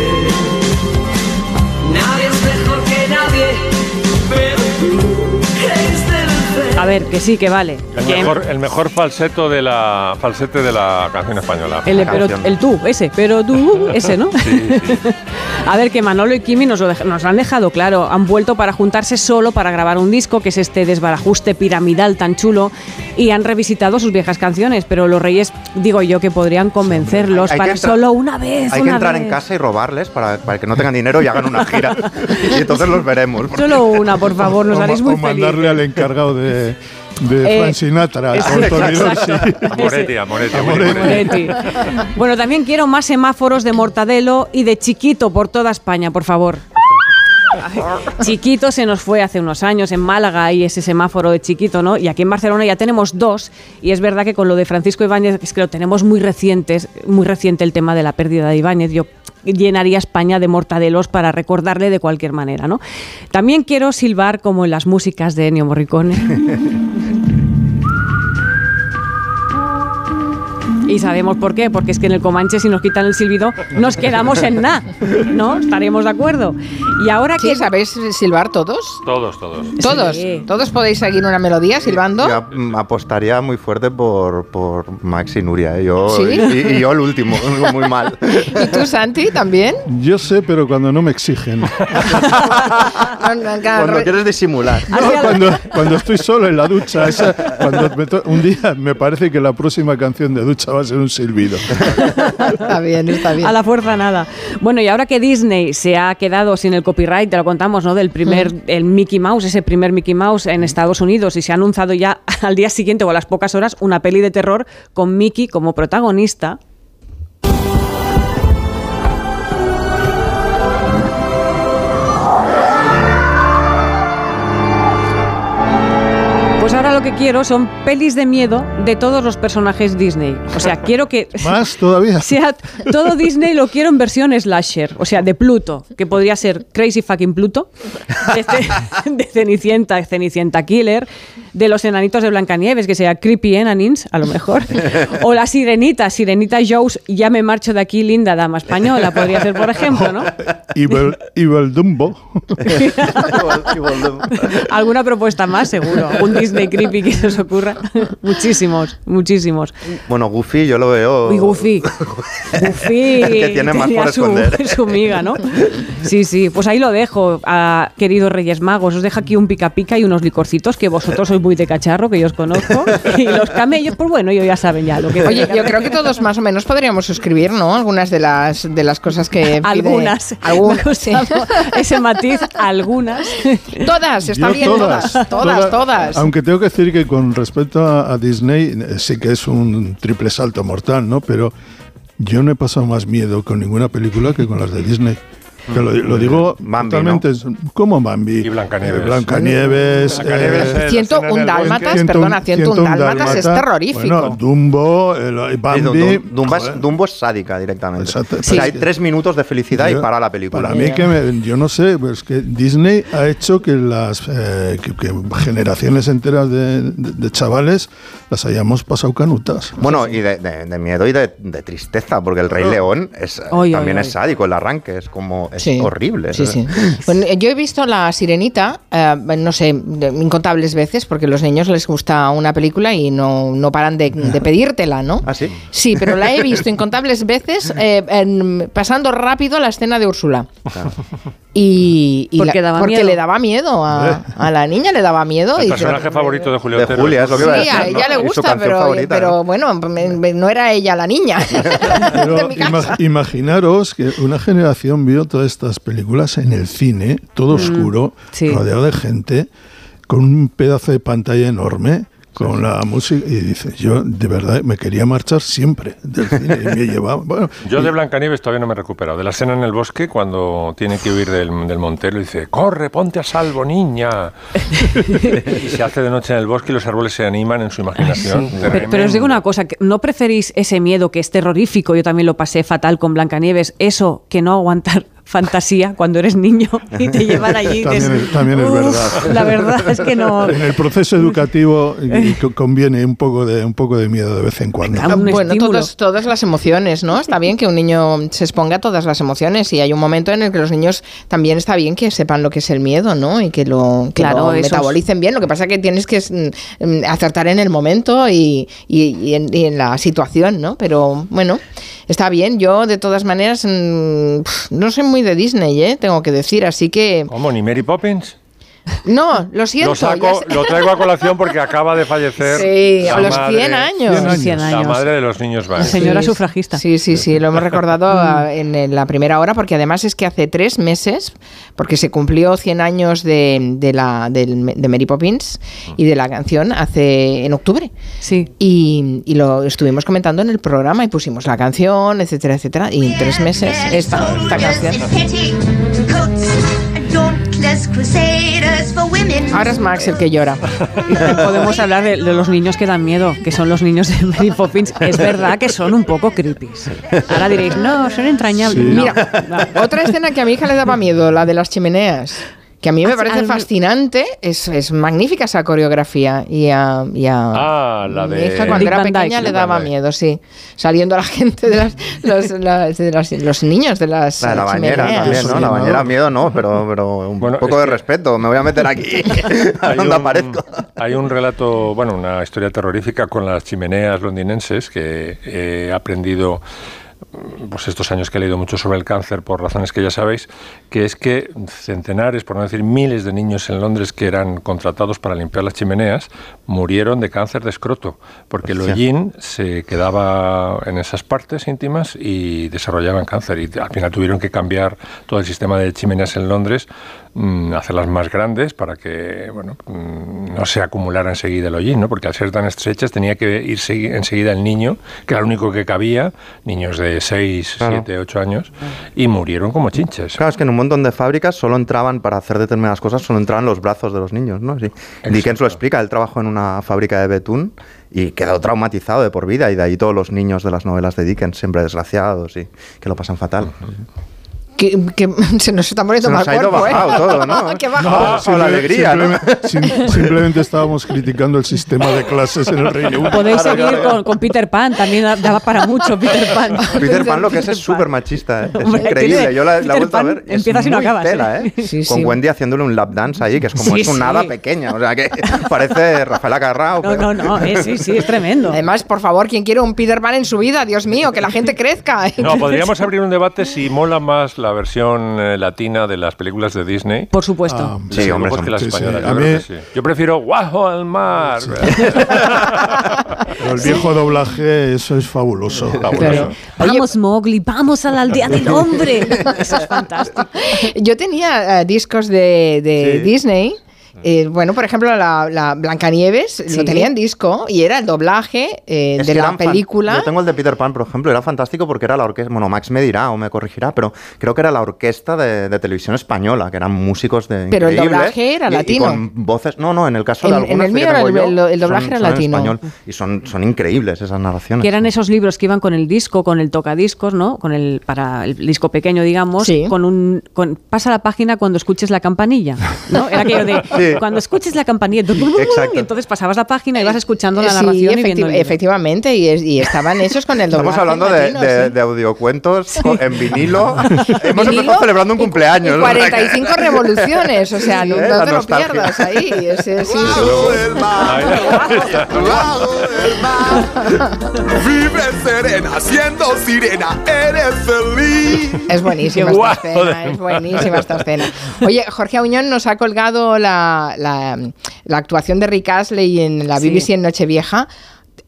A ver, que sí, que vale. El Que- mejor, el mejor falseto de la falsete de la canción española. El, pero, el tú, ese, pero tú, ese, ¿no? A ver, que Manolo y Kimi nos lo, dej- nos lo han dejado claro. Han vuelto para juntarse solo para grabar un disco, que es este desbarajuste piramidal tan chulo, y han revisitado sus viejas canciones. Pero los Reyes, digo yo, que podrían convencerlos Hay que para entrar- solo una vez. Hay que una entrar vez. en casa y robarles para, para que no tengan dinero y hagan una gira. y entonces los veremos. Solo una, por favor, nos haréis muy o mandarle al encargado de, de Eh, Frank Sinatra, con Moretti, a Moretti, A a Moretti. Moretti. Bueno, también quiero más semáforos de Mortadelo y de Chiquito por toda España, por favor. Chiquito se nos fue hace unos años, en Málaga hay ese semáforo de Chiquito, ¿no? Y aquí en Barcelona ya tenemos dos, y es verdad que con lo de Francisco Ibáñez, es que lo tenemos muy recientes, muy reciente el tema de la pérdida de Ibáñez, yo llenaría España de mortadelos para recordarle de cualquier manera, ¿no? También quiero silbar como en las músicas de Ennio Morricone. Y sabemos por qué, porque es que en el Comanche si nos quitan el silbido nos quedamos en nada, ¿no? Estaremos de acuerdo. Y ahora Sí, que... ¿sabéis silbar todos? Todos, todos. Todos. Todos podéis seguir una melodía silbando. Yo mm, apostaría muy fuerte por, por Max y Nuria. ¿eh? Yo, ¿Sí? y, y yo el último, muy mal. ¿Y tú, Santi, también? Yo sé, pero cuando no me exigen. Cuando quieres disimular. No, cuando, cuando estoy solo en la ducha, esa- cuando me to- un día me parece que la próxima canción de ducha va a ser un silbido. Está bien, está bien. A la fuerza nada. Bueno, y ahora que Disney se ha quedado sin el copyright, te lo contamos, ¿no? Del primer, Mm. el Mickey Mouse, ese primer Mickey Mouse en Estados Unidos, y se ha anunciado ya al día siguiente o a las pocas horas una peli de terror con Mickey como protagonista. Lo que quiero son pelis de miedo de todos los personajes Disney. O sea, quiero que Más todavía. sea todo Disney lo quiero en versión slasher, o sea, de Pluto, que podría ser Crazy Fucking Pluto, de, Ce- de Cenicienta, Cenicienta Killer, de los enanitos de Blancanieves, que sea Creepy Enanins, a lo mejor, o la Sirenita, Sirenita Jones, ya me marcho de aquí, linda dama española, podría ser, por ejemplo, ¿no? Evil, Evil Dumbo. Alguna propuesta más, seguro. Un Disney creepy que se os ocurra. muchísimos, muchísimos. Bueno, Goofy yo lo veo. Uy, Goofy. Goofy. El que tiene más por su, esconder. su miga, ¿no? Sí, sí. Pues ahí lo dejo, a queridos Reyes Magos. Os dejo aquí un pica pica y unos licorcitos que vosotros sois muy de cacharro, que yo os conozco. Y los camellos, pues bueno, ellos ya saben ya lo que Oye, yo creo que todos más o menos podríamos suscribir, ¿no? Algunas de las de las cosas que pide- Algunas. Algunas. Ese matiz, algunas. Todas, está Yo bien, todas, todas, todas. Aunque tengo que decir que con respecto a, a Disney, eh, sí que es un triple salto mortal, ¿no? Pero yo no he pasado más miedo con ninguna película que con las de Disney. Que lo, lo digo Bambi, totalmente. como Bambi. Y Blancanieves. Blancanieves. Blancanieves, eh, eh, la 101 escena en el dálmatas, Ciento- perdona, 101 101 dálmatas es terrorífico. Bueno, Dumbo, el- Sí, Bambi. Dum- Dumbo, es. Dumbo es sádica directamente. Exacto. O sea, Sí. hay tres minutos de felicidad y Yo- para la película. Para mí que me- yo no sé, pues que Disney ha hecho que las eh, que, que generaciones enteras de, de- de chavales las hayamos pasado canutas. Bueno, y de, de- de miedo y de, de tristeza, porque el Rey León es, Oy, también oy, es oy. sádico, el arranque es como es Sí. horrible. Sí, sí. Bueno, yo he visto La Sirenita, eh, no sé, incontables veces, porque a los niños les gusta una película y no, no paran de, de pedírtela, ¿no? ¿Ah, sí? Sí, pero la he visto incontables veces eh, en- pasando rápido la escena de Úrsula. Y, y Porque la- daba porque miedo. le daba miedo a, a la niña, le daba miedo. El y personaje favorito de Julio De Otero. Julia, es lo que Sí, iba a decir, a ella ¿no? le gusta, pero, favorita, pero ¿no? bueno, me- me- no era ella la niña. Pero ima- imaginaros que una generación vio todas estas películas en el cine, todo Mm, oscuro, sí. rodeado de gente, con un pedazo de pantalla enorme, con la música, y dices, yo de verdad me quería marchar siempre del cine y me llevaba. Bueno, Yo y- de Blancanieves todavía no me he recuperado. De la escena en el bosque, cuando tiene que huir del, del montero, y dice, corre, ponte a salvo, niña. y se hace de noche en el bosque y los árboles se animan en su imaginación. Pero, pero os digo una cosa, ¿no preferís ese miedo que es terrorífico? Yo también lo pasé fatal con Blancanieves, eso que no aguantar fantasía cuando eres niño y te llevan allí. También es- también es "Uf, verdad. La verdad es que no. En el proceso educativo co- conviene un poco de un poco de miedo de vez en cuando. un bueno, estímulo. todas, todas las emociones, ¿no? Está bien que un niño se exponga a todas las emociones y hay un momento en el que los niños también está bien que sepan lo que es el miedo, ¿no? Y que lo, que Claro, lo eso es- metabolicen bien. Lo que pasa es que tienes que mm, mm, acertar en el momento y, y- y en, y en la situación, ¿no? Pero bueno, está bien. Yo, de todas maneras, mm, no soy muy de Disney, ¿eh? Tengo que decir, así que... ¿Cómo? ¿Ni Mary Poppins? No, lo siento. Lo, saco, lo traigo a colación porque acaba de fallecer. Sí, la a los madre- 100 años. 100 La años. madre de los niños La señora Sí, sufragista. Sí, sí, sí, lo hemos recordado en, la primera hora porque además es que hace tres meses, porque se cumplió 100 años de, de la, del- de Mary Poppins y de la canción hace en octubre. Sí. Y, y lo estuvimos comentando en el programa y pusimos la canción, etcétera, etcétera. Y en tres meses esta, esta canción. Ahora es Max el que llora. Podemos hablar de, de los niños que dan miedo, que son los niños de Mary Poppins. Es verdad que son un poco creepy. Ahora diréis, no, son entrañables. Sí. No, Mira, otra escena que a mi hija le daba miedo, la de las chimeneas. Que a mí me Ah, parece al- fascinante, es, es magnífica esa coreografía y a, y a- Ah, la mi de hija cuando Dick era pequeña le Dick daba miedo, sí, saliendo la gente de, las, los, las- de las- los niños de las La de la bañera también, ¿no? La bañera miedo no, pero, pero un Bueno, poco de que- respeto. Me voy a meter aquí. Hay ¿Dónde un, aparezco? hay un relato, bueno, una historia terrorífica con las chimeneas londinenses que he aprendido pues estos años que he leído mucho sobre el cáncer por razones que ya sabéis, que es que centenares, por no decir miles de niños en Londres que eran contratados para limpiar las chimeneas murieron de cáncer de escroto, porque el hollín se quedaba en esas partes íntimas y desarrollaban cáncer y al final tuvieron que cambiar todo el sistema de chimeneas en Londres, mm, hacerlas más grandes para que bueno, mm, no se acumulara enseguida el hollín, ¿no? porque al ser tan estrechas tenía que ir segui- enseguida el niño, que era el único que cabía, niños de 6, Claro. 7, 8 años, y murieron como chinches. Claro, es que en un montón de fábricas solo entraban, para hacer determinadas cosas, solo entraban los brazos de los niños, ¿no? Sí. Dickens lo explica, él trabajó en una fábrica de betún y quedó traumatizado de por vida, y de ahí todos los niños de las novelas de Dickens, siempre desgraciados y que lo pasan fatal. Que, que se nos está poniendo Se nos mal ha ido cuerpo, ¿eh? bajado todo, ¿no? Qué bajo. No, simple- la alegría, ¿no? simplemente, sim- simplemente estábamos criticando el sistema de clases en el Reino Unido. Podéis seguir con, con Peter Pan, también da- daba para mucho Peter Pan. Peter Pan lo que es es súper machista, ¿eh? es Hombre, increíble. tiene- Yo la, la he vuelto a Pan ver. es empiezas y no acabas, tela, ¿eh? ¿eh? Sí, Con sí. Wendy haciéndole un lap dance ahí, que es como Sí, es un sí. nada pequeña. O sea, que parece Rafael Acarrao. No, no, no, eh, sí, sí, es tremendo. Además, por favor, ¿quién quiere un Peter Pan en su vida? Dios mío, que la gente crezca. No, podríamos abrir un debate si mola más la versión eh, latina de las películas de Disney. Por supuesto. Ah, de Sí, hombre, son- que las sí, sí. españolas. Yo, mí- sí. Yo prefiero Guajo al mar. Pero el viejo doblaje, eso es fabuloso. Fabuloso. Vamos, Mowgli, vamos a la aldea del hombre. Eso es fantástico. Yo tenía eh, discos de, de Sí. Disney. Eh, bueno, por ejemplo, la, la Blancanieves Sí. lo tenía en disco y era el doblaje eh, de la película. Yo tengo el de Peter Pan, por ejemplo, era fantástico porque era la orquesta. Bueno, Max me dirá o me corregirá, pero creo que era la orquesta de, de televisión española, que eran músicos de. Pero el doblaje era y- y latino. con voces. No, no, en el caso En- de en algunas el que mío era el- yo, el- el doblaje son- era son en latino. español, y son, son increíbles esas narraciones. Que eran esos libros que iban con el disco, con el tocadiscos, ¿no? Con el para el disco pequeño, digamos, Sí. con un con pasa la página cuando escuches la campanilla, ¿no? Era aquello de Sí. cuando escuches la campanilla, Exacto. y entonces pasabas la página y vas escuchando la Sí, narración y efecti- viendo el efectivamente, y, es- y estaban hechos con el doblaje. Estamos hablando de, latino, de- sí. de audiocuentos en vinilo. Hemos Vinilo empezado celebrando un y- cumpleaños. y ¿no? 45 revoluciones, o sea, no, Sí, no ¿eh? La te lo pierdas ahí. ese- sí, sí, Vive serena, siendo sirena, eres feliz. Es buenísima esta escena, es buenísima esta escena. Oye, Jorge Auñón nos ha colgado la, la- la actuación de Rick Astley en la Sí. BBC en Nochevieja.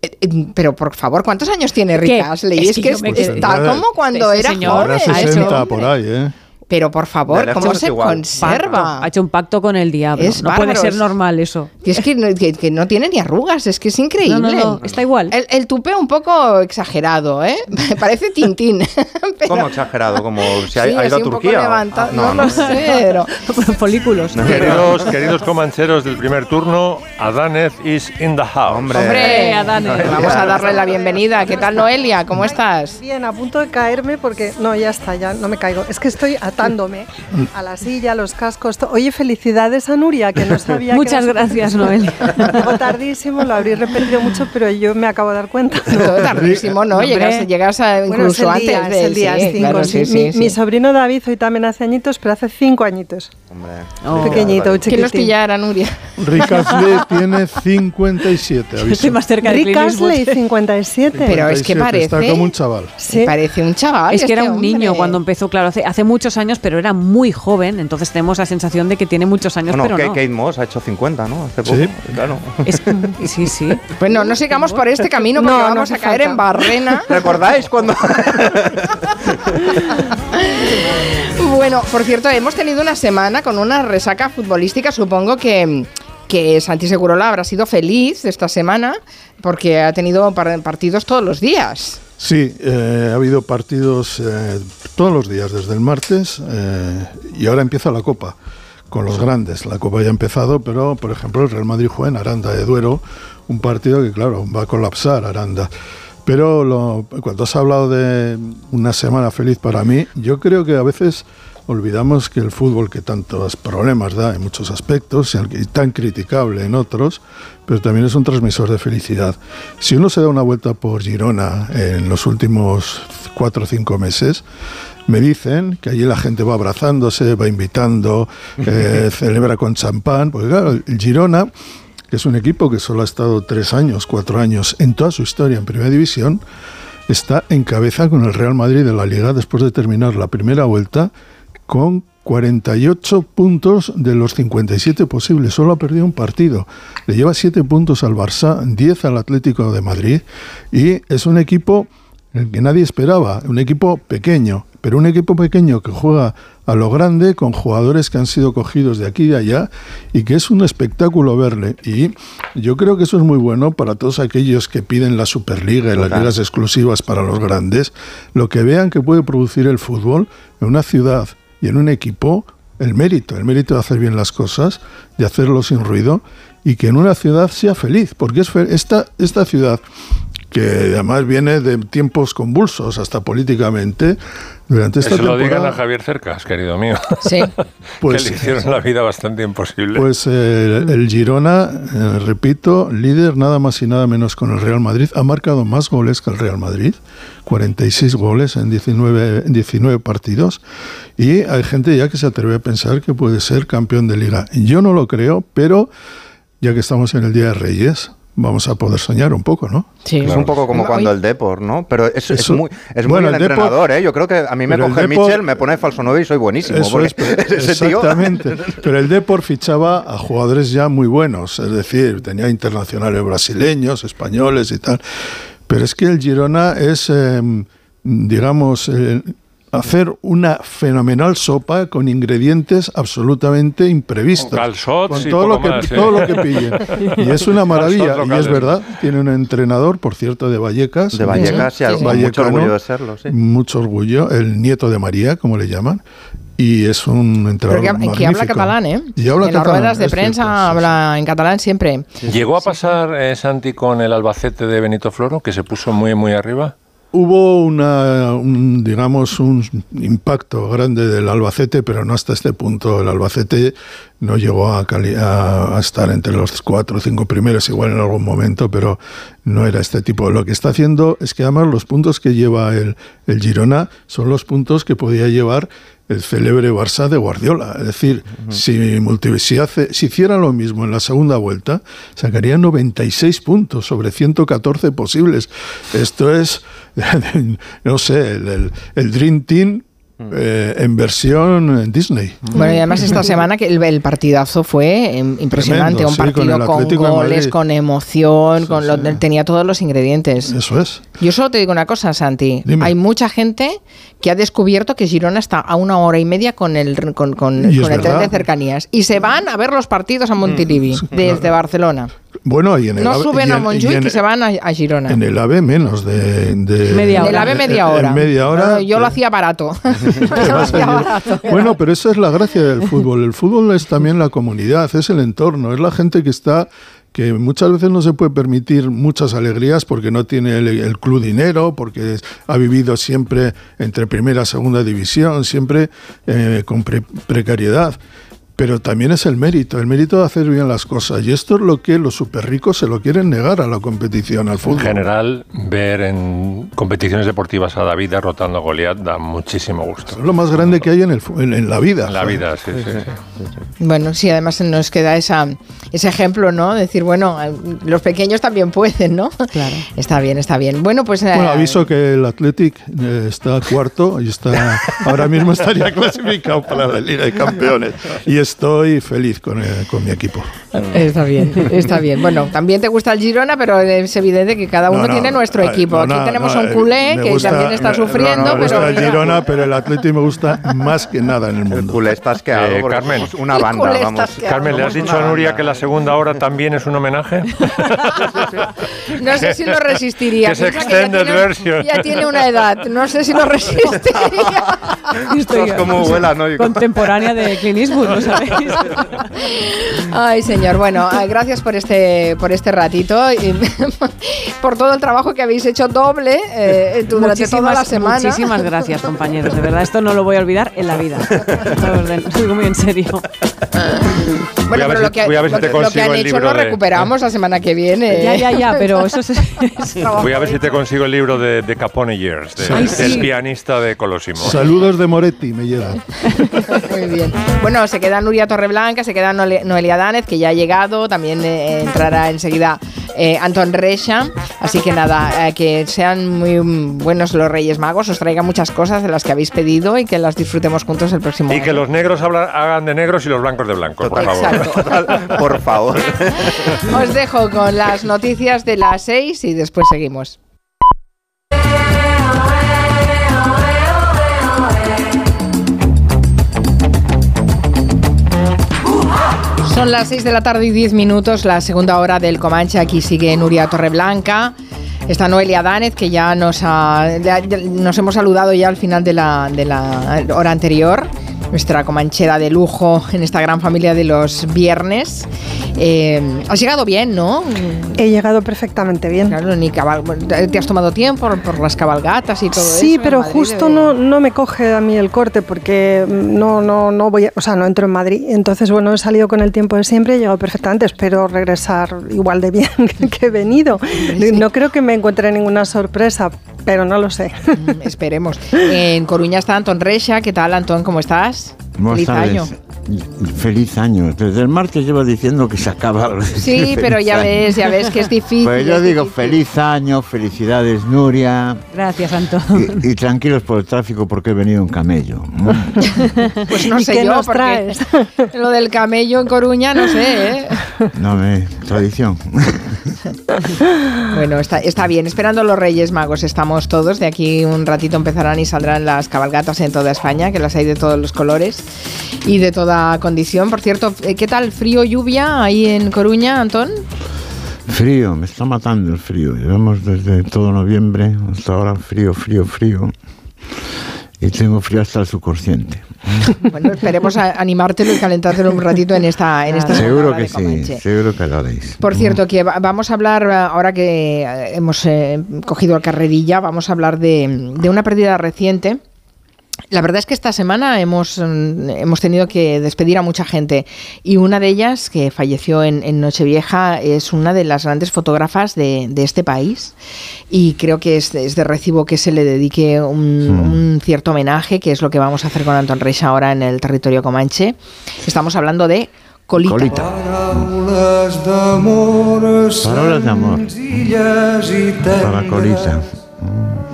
Eh, eh, Pero por favor, ¿cuántos años tiene Rick ¿Qué? Es, Es es que es- está Pues como cuando Ese era joven. Ahora ha hecho- 60 por ahí, ¿eh? Pero por favor, ¿cómo se igual. conserva? Ha hecho un pacto con el diablo. Es no puede ser normal eso. Y es que no, que- que no tiene ni arrugas, es que es increíble. No, no, no, está igual. El, el tupé un poco exagerado, ¿eh? Parece Tintín. Pero- ¿Cómo exagerado? Como si ha, Sí, ha ido a así un poco Turquía. Ah, no, lo sé. pero- Folículos. No, Queridos, queridos comancheros del primer turno, Adanez is in the house. Hombre. Hombre, Adane. vamos a darle la bienvenida. ¿Qué tal, Noelia? ¿Cómo estás? Bien, a punto de caerme porque no, ya está, ya no me caigo. Es que estoy atándome a la silla, a los cascos. Oye, felicidades a Nuria, que no sabía Muchas que gracias, Noelia. Llego tardísimo, lo habréis repetido mucho, pero yo me acabo de dar cuenta. Todo tardísimo, ¿no? Llegas, llegas a, Bueno, es incluso el antes día, de es el día, sí, es cinco, claro, sí. sí, mi, sí, mi sí. sobrino David hoy también hace añitos, pero hace cinco añitos. Hombre. Oh. Pequeñito, ¿Quién los chiquitín. pillara, Nuria? Rick Astley tiene 57, avisa. Estoy más cerca de Rick Clint Eastwood. Astley, 57. Pero es que 57, Está parece- como un chaval. Sí. Parece un chaval. Es que era este un niño cuando empezó, claro, hace, hace muchos años, pero era muy joven, entonces tenemos la sensación de que tiene muchos años, Bueno, pero Kate, no. Kate Moss ha hecho 50, ¿no? Hace poco. Sí. Claro. Es- sí, sí. Bueno, no sigamos por este camino porque No, no vamos a caer falta. en barrena. ¿Recordáis cuando.? Bueno, por cierto, hemos tenido una semana con una resaca futbolística. Supongo que, que Santi Segurola habrá sido feliz esta semana porque ha tenido par- partidos todos los días. Sí, eh, ha habido partidos eh, todos los días desde el martes eh, y ahora empieza la Copa con los grandes. La Copa ya ha empezado, pero por ejemplo el Real Madrid juega en Aranda de Duero, un partido que claro va a colapsar Aranda. Pero lo- cuando has hablado de una semana feliz para mí, yo creo que a veces olvidamos que el fútbol que tantos problemas da en muchos aspectos y tan criticable en otros, pero también es un transmisor de felicidad. Si uno se da una vuelta por Girona en los últimos cuatro o cinco meses, me dicen que allí la gente va abrazándose, va invitando, eh, celebra con champán, porque claro, el Girona, que es un equipo que solo ha estado tres años, cuatro años en toda su historia en Primera División, está en cabeza con el Real Madrid de la Liga después de terminar la primera vuelta con 48 puntos de los 57 posibles. Solo ha perdido un partido. Le lleva 7 puntos al Barça, 10 al Atlético de Madrid y es un equipo el que nadie esperaba, un equipo pequeño, pero un equipo pequeño que juega a lo grande con jugadores que han sido cogidos de aquí y de allá y que es un espectáculo verle y yo creo que eso es muy bueno para todos aquellos que piden la Superliga y las ligas exclusivas para los grandes, lo que vean que puede producir el fútbol en una ciudad y en un equipo, el mérito, el mérito de hacer bien las cosas, de hacerlo sin ruido y que en una ciudad sea feliz, porque es esta, esta ciudad que además viene de tiempos convulsos hasta políticamente durante esta Eso lo digan a temporada Javier Cercas, querido mío. Sí. Pues- que le hicieron la vida bastante imposible. Pues eh, el Girona, eh, repito, líder nada más y nada menos con el Real Madrid, ha marcado más goles que el Real Madrid, 46 goles en 19, en 19 partidos, y hay gente ya que se atreve a pensar que puede ser campeón de liga. Yo no lo creo, pero ya que estamos en el Día de Reyes, vamos a poder soñar un poco, ¿no? Es un poco como cuando el Depor, ¿no? Pero es, es muy, es bueno, muy el el Depor- entrenador, ¿eh? Yo creo que a mí me coge Depor- Michel, me pone falso 9 y soy buenísimo. Eso es, pero- exactamente. Pero el Depor fichaba a jugadores ya muy buenos, es decir, tenía internacionales brasileños, españoles y tal. Pero es que el Girona es, eh, digamos, eh, hacer una fenomenal sopa con ingredientes absolutamente imprevistos. Con Con y todo, lo que, más, ¿eh? todo lo que pillen. Y es una maravilla. Y es verdad, tiene un entrenador, por cierto, de Vallecas. De Vallecas, y con mucho orgullo de serlo, sí. Mucho orgullo, el nieto de María, como le llaman. Y es un entrenador Pero que, que habla catalán, ¿eh? Y habla en las catalán, ruedas de prensa cierto, sí, habla en catalán siempre. ¿Llegó a pasar eh, Santi con el Albacete de Benito Floro, que se puso muy, muy arriba? Hubo una, un, digamos, un impacto grande del Albacete, pero no hasta este punto. El Albacete no llegó a, a estar entre los cuatro o cinco primeros, igual en algún momento, pero no era este tipo. Lo que está haciendo es que además los puntos que lleva el, el Girona son los puntos que podía llevar el célebre Barça de Guardiola. Es decir, si, multi- si, hace, si hiciera lo mismo en la segunda vuelta, sacaría 96 puntos sobre 114 posibles. Esto es, no sé, el, el- el Dream Team eh, en versión Disney. Bueno, y además esta semana que el, el partidazo fue em, impresionante, Tremendo, un sí, con partido con, goles, con emoción, con lo- tenía todos los ingredientes. Eso es. Yo solo te digo una cosa, Santi. Dime. Hay mucha gente que ha descubierto que Girona está a una hora y media con el con, con- el tren de cercanías y se van a ver los partidos a Montilivi desde Barcelona. Bueno, y en el No AVE- suben a y Montjuic en- y se van a, a Girona. En el AVE menos de... de Media hora. En el AVE media en hora. media hora. No, no, yo lo hacía barato. Yo lo hacía barato. Bueno, pero esa es la gracia del fútbol. El fútbol es también la comunidad, es el entorno, es la gente que está que muchas veces no se puede permitir muchas alegrías porque no tiene el, el club dinero, porque ha vivido siempre entre primera y segunda división, siempre eh, con pre- precariedad. Pero también es el mérito, el mérito de hacer bien las cosas. Y esto es lo que los súper ricos se lo quieren negar a la competición, al En fútbol. general, ver en competiciones deportivas a David derrotando a Goliat da muchísimo gusto. Es lo más grande que hay en, el, en, en la vida. En la vida, sí, sí. sí. Bueno, sí, además nos queda esa, ese ejemplo, ¿no? Decir, bueno, los pequeños también pueden, ¿no? Claro. Está bien, está bien. Bueno, pues... eh, Bueno, aviso que el Athletic eh, está cuarto y está ahora mismo estaría clasificado para la Liga de Campeones. Y estoy feliz con, eh, con mi equipo. Está bien, está bien. Bueno, también te gusta el Girona, pero es evidente que cada uno No, no, tiene nuestro equipo. no, Aquí tenemos un eh, culé me que gusta- también está sufriendo, no, no, me pero... gusta el Girona, pero el Athletic me gusta más que nada en el mundo. El culé está asqueado Eh, Carmen. una banda, vamos. Carmen, ¿le has dicho a Nuria que la segunda hora también es un homenaje? No sé si lo resistiría. Que es Piensa ya extended tiene- version. Ya tiene una edad. No sé si lo resistiría. Como vuela, ¿no? Contemporánea de Clint Eastwood, No, Ay, señor. Bueno, ah, gracias por este, por este ratito y por todo el trabajo que habéis hecho doble eh, durante toda la semana. Muchísimas gracias, compañeros. De verdad, esto no lo voy a olvidar en la vida. Lo digo muy en serio. Bueno, Voy a ver pero si- lo que, voy a ver si lo lo que consigo han el hecho libro lo de- recuperamos la semana que viene. Ya, ya, ya, pero eso es... Voy a ver si te consigo el libro de, de Capone Years, de- Ay, del sí. pianista de Colosimo. Saludos de Moretti, me llega. Muy bien. Bueno, se queda Nuria Torreblanca, se queda Noelia Danez, que ya ha llegado. También eh, entrará enseguida eh, Anton Recha. Así que nada, eh, que sean muy buenos los Reyes Magos, os traigan muchas cosas de las que habéis pedido y que las disfrutemos juntos el próximo Y año. que los negros hagan de negros y los blancos de blancos, por favor. Por favor. Os dejo con las noticias de las 6 y después seguimos. Son las 6 de la tarde y 10 minutos, la segunda hora del Comanche. Aquí sigue Nuria Torreblanca. Está Noelia Dánez, que ya nos, ha- nos hemos saludado ya al final de la, de la hora anterior. Nuestra comanchera de lujo en esta gran familia de los viernes. Eh, has llegado bien, ¿no? He llegado perfectamente bien. Claro, ni cabal- ¿Te has tomado tiempo por, las cabalgatas y todo eso? Sí, pero justo no, no me coge a mí el corte porque no, no, no voy, a- o sea, no entro en Madrid. Entonces, bueno, he salido con el tiempo de siempre, he llegado perfectamente. Espero regresar igual de bien que he venido. No creo que me encuentre ninguna sorpresa, pero no lo sé. Mm, Esperemos. En Coruña está Antón Recha. ¿Qué tal, Antón? ¿Cómo estás? Buenas Feliz tardes. año. Feliz año. Desde el martes llevo diciendo que se acaba. Sí, pero ya año. ves, ya ves que es difícil. Pues yo digo difícil. feliz año, felicidades Nuria. Gracias, Anton. Y, y tranquilos por el tráfico porque he venido en camello. Pues no ¿Y sé qué yo, nos traes? lo del camello en Coruña, no sé, ¿eh? No me. Tradición. Bueno, está, está bien. Esperando los Reyes Magos estamos todos. De aquí un ratito empezarán y saldrán las cabalgatas en toda España, que las hay de todos los colores y de toda condición. Por cierto, eh, ¿qué tal? ¿Frío, lluvia ahí en Coruña, Antón? Frío, me está matando el frío. Llevamos desde todo noviembre hasta ahora frío, frío, frío. Y tengo frío hasta el subconsciente. Bueno, esperemos a- animártelo y calentártelo un ratito en esta, en esta Seguro que de sí, seguro que lo haréis. Por cierto, que va- vamos a hablar, ahora que eh, hemos eh, cogido el carrerilla, vamos a hablar de, de una pérdida reciente. La verdad es que esta semana hemos, mm, hemos tenido que despedir a mucha gente y una de ellas, que falleció en, en Nochevieja, es una de las grandes fotógrafas de, de este país y creo que es, es de recibo que se le dedique un, un cierto homenaje, que es lo que vamos a hacer con Anton Reich ahora en el territorio comanche. Estamos hablando de Colita. Colita. Paraules d'amor Paraules d'amor. Para Colita.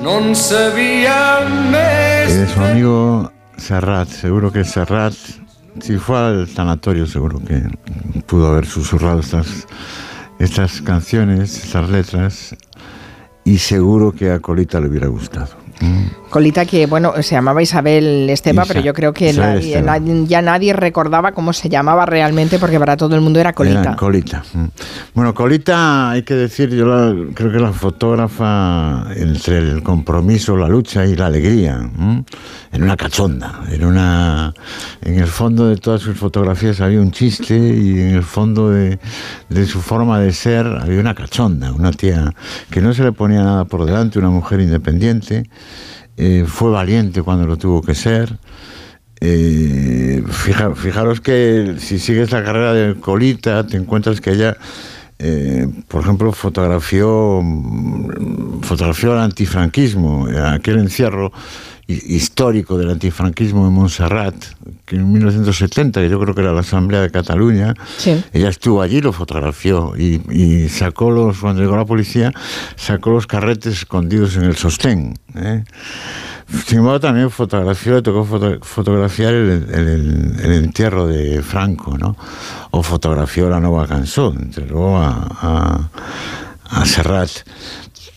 No en sabíem més de su amigo Serrat, seguro que Serrat, si fue al tanatorio, seguro que pudo haber susurrado estas, estas canciones, estas letras, y seguro que a Colita le hubiera gustado. Colita que, bueno, se llamaba Isabel Esteba, Isa- pero yo creo que nadie- nadie- ya nadie recordaba cómo se llamaba realmente porque para todo el mundo era Colita. Era Colita. mm. Bueno, Colita, hay que decir, yo la- creo que la fotógrafa entre el compromiso, la lucha y la alegría, ¿m? en una cachonda, en una, en el fondo de todas sus fotografías había un chiste y en el fondo de, de su forma de ser había una cachonda, una tía que no se le ponía nada por delante, una mujer independiente, eh, fue valiente cuando lo tuvo que ser. Eh, fija- fijaros que si sigues la carrera de Colita, te encuentras que ella, eh, por ejemplo, fotografió, mm, fotografió el antifranquismo, aquel encierro histórico del antifranquismo en Montserrat, que en 1970, que yo creo que era la Asamblea de Cataluña, ella estuvo allí, lo fotografió y, y sacó los, cuando llegó la policía, sacó los carretes escondidos en el sostén. ¿eh? Sin embargo, también fotografió, le tocó foto- fotografiar el, el- el entierro de Franco, ¿no? O fotografió la nueva canción, entregó a, a, a Serrat.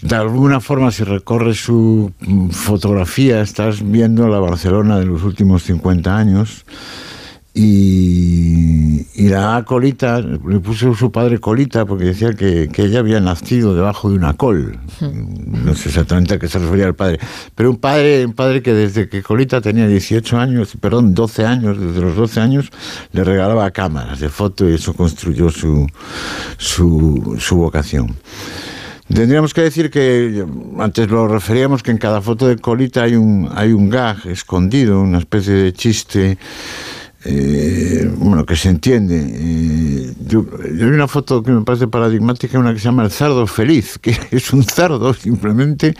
De alguna forma, si recorres su mm, fotografía, estás viendo la Barcelona de los últimos 50 años Y, y la colita, le puso su padre colita porque decía que, que ella había nacido debajo de una col. No sé exactamente a qué se refería el padre. Pero un padre, un padre que desde que Colita tenía 18 años, perdón, 12 años, desde los 12 años, le regalaba cámaras de foto y eso construyó su, su, su vocación. Tendríamos que decir que antes lo referíamos que en cada foto de Colita hay un, hay un gag escondido, una especie de chiste eh, bueno, que se entiende. Eh, yo, hay una foto que me parece paradigmática, una que se llama El cerdo feliz, que es un cerdo simplemente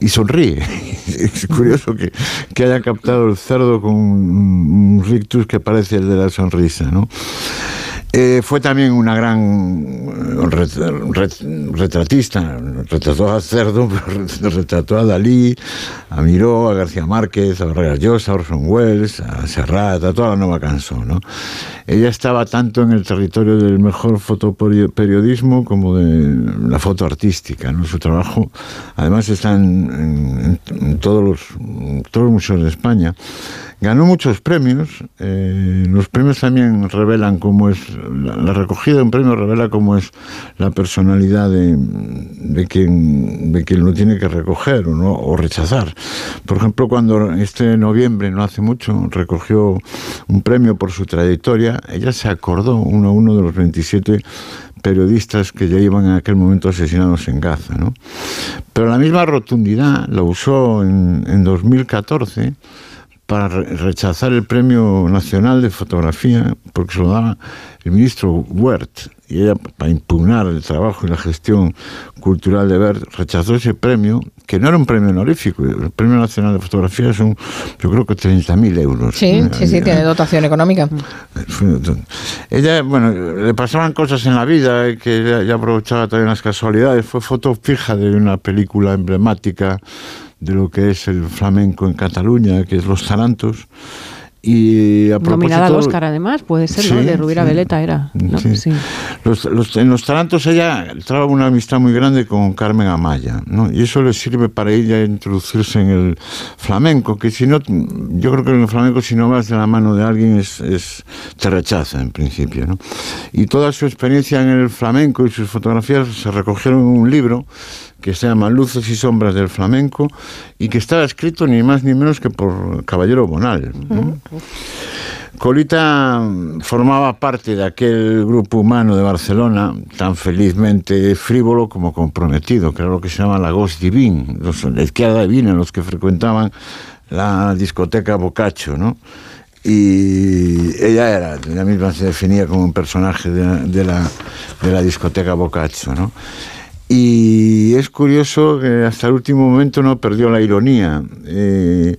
y sonríe. Es curioso que, que haya captado el cerdo con un rictus que parece el de la sonrisa, ¿no? Eh, fue también una gran eh, ret- ret- retratista. Retrató a Cerdo, retrató a Dalí, a Miró, a García Márquez, a Vargas Llosa, a Orson Welles, a Serrat, a toda la nueva canción. ¿no? Ella estaba tanto en el territorio del mejor fotoperiodismo como de la foto artística. ¿no? Su trabajo, además, está en, en- en todos, los, en todos los museos de España. Ganó muchos premios. eh, los premios también revelan cómo es, la, recogida de un premio revela cómo es la personalidad de, de quien, de quien lo tiene que recoger o, no, o rechazar. Por ejemplo, cuando este noviembre, no hace mucho, recogió un premio por su trayectoria, ella se acordó, uno a uno de los 27 periodistas que ya iban en aquel momento asesinados en Gaza. ¿no? Pero la misma rotundidad la usó en 2014 para re- rechazar el Premio Nacional de Fotografía, porque se lo daba el ministro Wert, y ella, para impugnar el trabajo y la gestión cultural de Wert, rechazó ese premio, que no era un premio honorífico, el Premio Nacional de Fotografía son, yo creo que 30.000 euros. Sí, sí, sí, tiene dotación económica. Ella, bueno, le pasaban cosas en la vida eh, que ella aprovechaba también las casualidades. Fue foto fija de una película emblemática de lo que es el flamenco en Cataluña, que es Los Tarantos. Y a Nominada al Oscar, además, puede ser, ¿no? Sí, De Rubira sí. Veleta era. ¿no? Sí. Los- los- en los tarantos ella traba una amistad muy grande con Carmen Amaya, ¿no? Y eso le sirve para ella introducirse en el flamenco, que si no, yo creo que en el flamenco si no vas de la mano de alguien es, es- te rechaza en principio, ¿no? Y toda su experiencia en el flamenco y sus fotografías se recogieron en un libro que se llama Luces y Sombras del Flamenco y que estaba escrito ni más ni menos que por Caballero Bonal. Colita formaba parte de aquel grupo humano de Barcelona, tan felizmente frívolo como comprometido, que era lo que se llama la Ghost Divine, los, la izquierda divina, los que frecuentaban la discoteca Boccaccio, ¿no? Y ella era, ella misma se definía como un personaje de la, de la discoteca Boccaccio, ¿no? Y es curioso que hasta el último momento no perdió la ironía. Eh,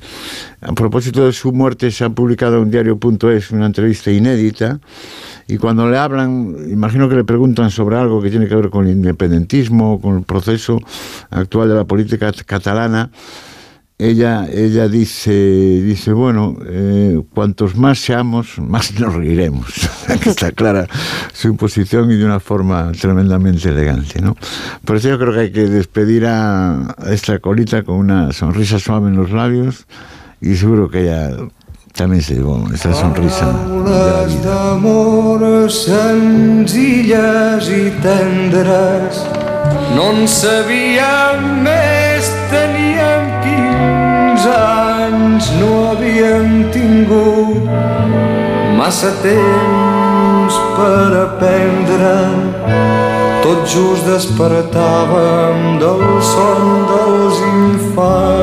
a propósito de su muerte, se ha publicado en diario.es una entrevista inédita. Y cuando le hablan, imagino que le preguntan sobre algo que tiene que ver con el independentismo, con el proceso actual de la política catalana. Ella, ella dice, dice, bueno, eh, cuantos más seamos, más nos reiremos. Está clara su posición y de una forma tremendamente elegante, ¿no? Por eso yo creo que hay que despedir a esta colita con una sonrisa suave en los labios y seguro que ella también se llevó esa sonrisa. Paraules d'amor senzilles i tendres no en havíem tingut massa temps per aprendre. Tot just despertàvem del son dels infants.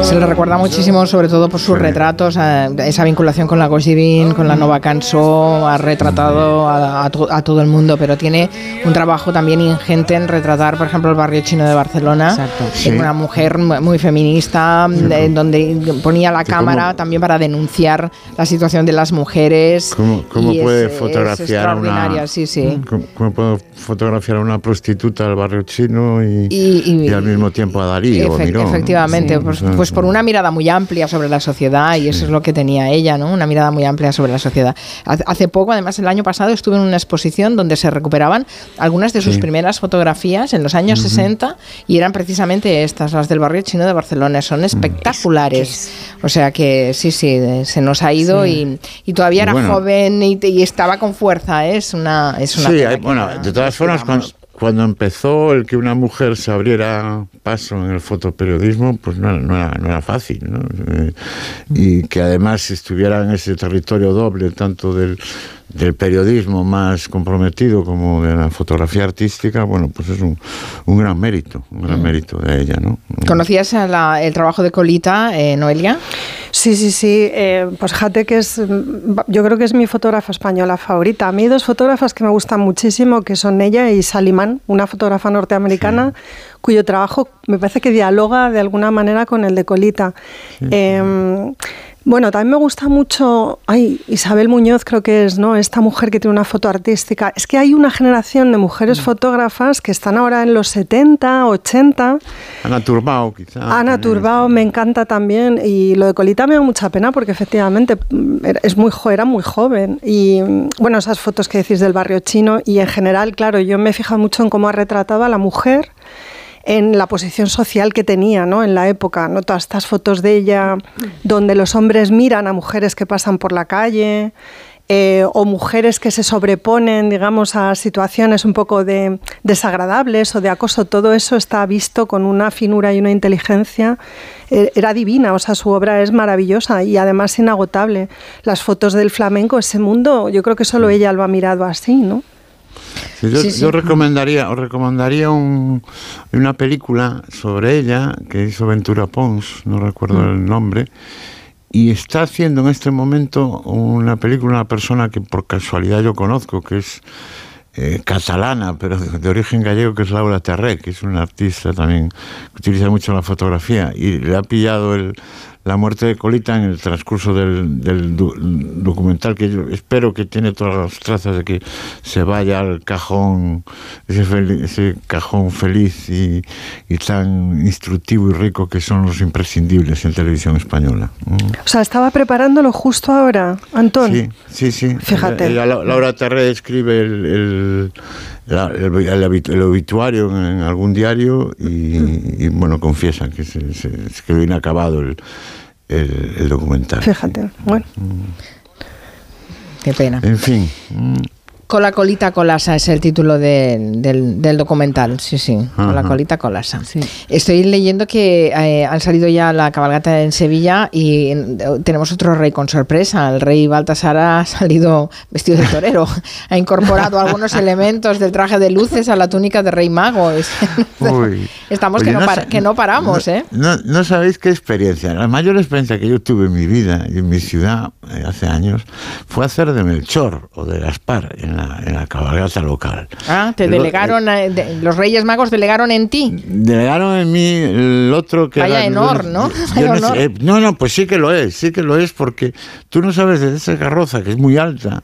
Se le recuerda muchísimo, sobre todo por sus retratos, a- esa vinculación con la Ghost Divine, con la Nova Canso, ha retratado a, a to- a todo el mundo, pero tiene un trabajo también ingente en retratar, por ejemplo, el barrio chino de Barcelona. Sí. Una mujer mu- muy feminista, en donde ponía la ¿Y cámara cómo- también para denunciar la situación de las mujeres. ¿Cómo, cómo y puede es- fotografiar una, sí, sí. ¿Cómo, cómo puedo fotografiar a una prostituta del barrio chino y, Y- y- y al mismo tiempo a Darí o a Sí. pues, pues por una mirada muy amplia sobre la sociedad y eso es lo que tenía ella, ¿no? Una mirada muy amplia sobre la sociedad. Hace- poco, además, el año pasado estuve en una exposición donde se recuperaban algunas de sus Sí. primeras fotografías en los años Ujú. 60 y eran precisamente estas, las del barrio chino de Barcelona. Son espectaculares. O sea que sí, sí, se nos ha ido Sí. y, y todavía era Bueno. joven y, y estaba con fuerza. ¿eh? Es una, es una Sí, hay- bueno, de todas formas, cuando, cuando empezó el que una mujer se abriera paso en el fotoperiodismo, pues no, no era, no era fácil, ¿no? Eh, Y que además estuviera en ese territorio doble, tanto del, del periodismo más comprometido como de la fotografía artística, bueno, pues es un, un gran mérito, un gran mérito de ella, ¿no? ¿Conocías la- el trabajo de Colita, eh, Noelia? Sí, sí, sí. eh, pues fíjate que es, mm, yo creo que es mi fotógrafa española favorita. A mí hay dos fotógrafas que me gustan muchísimo, que son ella y Salimán, una fotógrafa norteamericana cuyo trabajo me parece que dialoga de alguna manera con el de Colita. Eh, bueno, también me gusta mucho, ay, Isabel Muñoz creo que es, ¿no? Esta mujer que tiene una foto artística. Es que hay una generación de mujeres fotógrafas que están ahora en los 70, 80. Ana Turbao, quizá. Ana Turbao me encanta también y lo de Colita me da mucha pena porque efectivamente mm, es muy era muy joven y mm, bueno esas fotos que decís del barrio chino y en general claro yo me he fijado mucho en cómo ha retratado a la mujer en la posición social que tenía ¿no? en la época, ¿no? todas estas fotos de ella donde los hombres miran a mujeres que pasan por la calle eh, o mujeres que se sobreponen, digamos, a situaciones un poco de desagradables o de acoso, todo eso está visto con una finura y una inteligencia. Eh, era divina, o sea, su obra es maravillosa y además inagotable. Las fotos del flamenco, ese mundo, yo creo que solo ella lo ha mirado así, ¿no? Sí, yo, Sí, sí. yo recomendaría, os recomendaría un- una película sobre ella que hizo Ventura Pons, no recuerdo Mm. el nombre, y está haciendo en este momento una película una persona que por casualidad yo conozco, que es eh, catalana, pero de, de origen gallego, que es Laura Terré, que es una artista también que utiliza mucho la fotografía, y le ha pillado el, la muerte de Colita en el transcurso del, del du- documental, que yo espero que tiene todas las trazas de que se vaya al cajón, ese, fel- ese cajón feliz y, y tan instructivo y rico que son los imprescindibles en televisión española. Mm. O sea, estaba preparándolo justo ahora, Antón. Sí, sí, sí. Fíjate. Ella- ella- Laura Terré escribe el, el, la- el- el habitu- el obituario en, en algún diario y, y, bueno, confiesa que se, se- se quedó inacabado el, el- documental. Fíjate, bueno. Qué pena. En fin. mm, Cola colita colasa es el título de- del, del documental, sí, sí, Cola Ajá. colita colasa. Estoy leyendo que eh, han salido ya la cabalgata en Sevilla y eh, tenemos otro rey con sorpresa. El rey Baltasar ha salido vestido de torero, ha incorporado algunos elementos del traje de luces a la túnica de rey mago. Uy. Estamos Oye, que, no no que no paramos, no, ¿eh? No, no sabéis qué experiencia. La mayor experiencia que yo tuve en mi vida y en mi ciudad eh, hace años fue hacer de Melchor o de Gaspar en la, en la cabalgata local. Ah, te El- delegaron, eh, de- los reyes magos delegaron en ti. Delegaron en mí el otro que Vaya era- honor, ¿no? yo no, sé, eh, no, no, pues sí que lo es, sí que lo es, porque tú no sabes desde esa carroza que es muy alta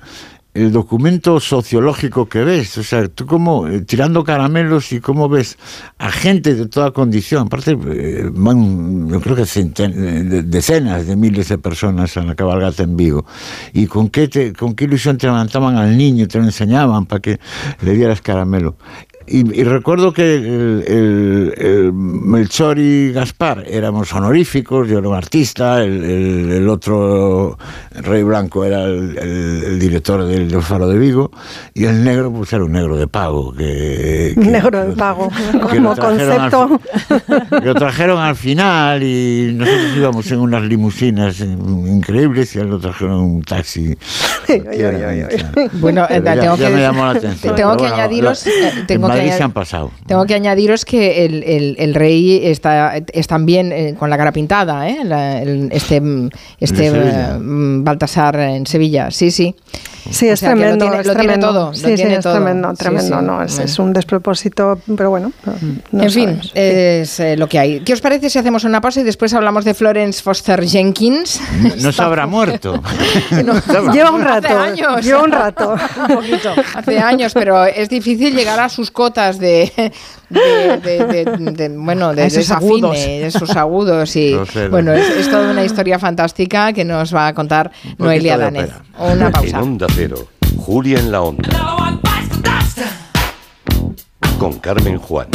el documento sociológico que ves, o sea, tú como eh, tirando caramelos y cómo ves a gente de toda condición, aparte eh, van, yo creo que eh, de- decenas de miles de personas en la cabalgata en Vigo, y con qué, te- con qué ilusión te levantaban al niño, te lo enseñaban para que le dieras caramelo. Y, y recuerdo que el, el- el Melchor y Gaspar éramos honoríficos, yo era un artista, el, el- el otro Rey Blanco era el, el- el director del, del Faro de Vigo, y el negro pues era un negro de pago, que, que- Negro de pago, que como lo trajeron al concepto. que lo trajeron al final y nosotros íbamos en unas limusinas increíbles y él lo trajeron en un taxi. Bueno, eh, tengo que me decir- llamó la atención. tengo Madrid se han pasado. Tengo que añadiros que el, el- el rey está, es también eh, con la cara pintada, ¿eh? La- el- este mm, este mm, Baltasar en Sevilla, sí, sí. Sí, O es sea, tremendo, lo tiene, es lo tiene tremendo. todo. lo Sí, sí, es tremendo, Sí, tremendo, sí. no, es, Bueno. es un despropósito, pero bueno. no en fin, sabemos. es eh, lo que hay. ¿Qué os parece si hacemos una pausa y después hablamos de Florence Foster Jenkins? No, no se habrá muerto. Lleva un rato, Hace años. lleva un rato. un poquito. Hace años, pero es difícil llegar a sus cotas de, de, de- de- de- bueno, de, esos desafine, agudos. de sus agudos y sé, bueno, es, es toda una historia fantástica que nos va a contar Noelia Danez. Una En pausa. Onda Cero, Julia en la Onda. Con Carmen Juan.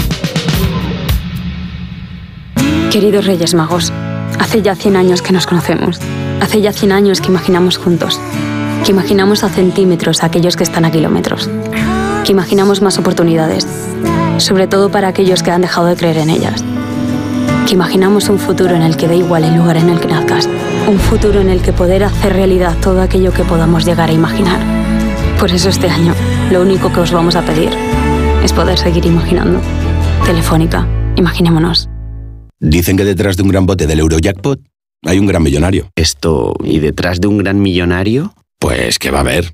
Queridos Reyes Magos, Hace ya 100 años que nos conocemos. Hace ya 100 años que imaginamos juntos. Que imaginamos a centímetros a aquellos que están a kilómetros. Que imaginamos más oportunidades. Sobre todo para aquellos que han dejado de creer en ellas. Que imaginamos un futuro en el que da igual el lugar en el que nazcas. Un futuro en el que poder hacer realidad todo aquello que podamos llegar a imaginar. Por eso este año, lo único que os vamos a pedir es poder seguir imaginando. Telefónica, imaginémonos. Dicen que detrás de un gran bote del Eurojackpot hay un gran millonario. Esto, ¿y detrás de un gran millonario? Pues que va a haber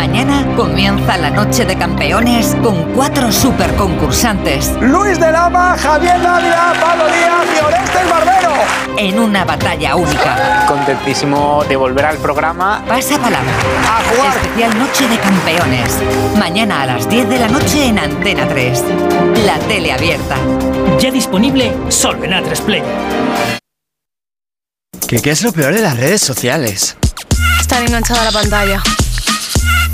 Mañana comienza la noche de campeones con cuatro super concursantes. Luis de Lama, Javier Dávila, Pablo Díaz y Orestes Barbero. En una batalla única. Contentísimo de volver al programa. Pasa palabra. Especial Noche de Campeones. Mañana a las 10 de la noche en Antena 3. La tele abierta. Ya disponible solo en A3 Play. ¿Qué, ¿Qué es lo peor de las redes sociales? Estar enganchado a la pantalla.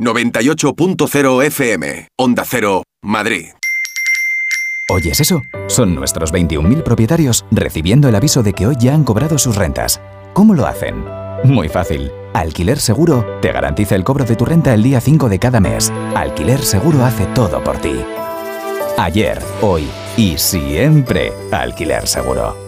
98.0 FM, Onda Cero, Madrid. ¿Oyes eso? Son nuestros 21.000 propietarios recibiendo el aviso de que hoy ya han cobrado sus rentas. ¿Cómo lo hacen? Muy fácil. Alquiler Seguro te garantiza el cobro de tu renta el día 5 de cada mes. Alquiler Seguro hace todo por ti. Ayer, hoy y siempre Alquiler Seguro.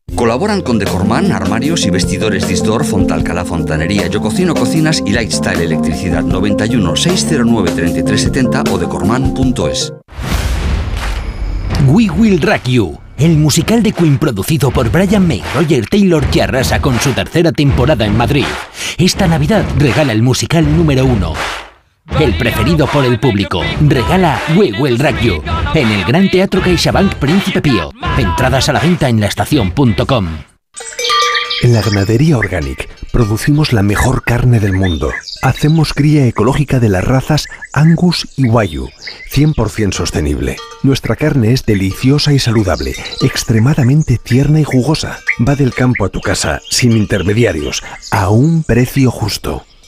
Colaboran con Decorman, armarios y vestidores Distor, Fontalcala Fontanería, Yo Cocino Cocinas y Lifestyle Electricidad 91 609 3370 o decorman.es. We Will Rock You, el musical de Queen producido por Brian May, Roger Taylor que arrasa con su tercera temporada en Madrid. Esta Navidad regala el musical número uno. El preferido por el público. Regala We Will en el Gran Teatro CaixaBank Príncipe Pío. Entradas a la venta en laestacion.com. En la ganadería Organic producimos la mejor carne del mundo. Hacemos cría ecológica de las razas Angus y Wagyu, 100% sostenible. Nuestra carne es deliciosa y saludable, extremadamente tierna y jugosa. Va del campo a tu casa, sin intermediarios, a un precio justo.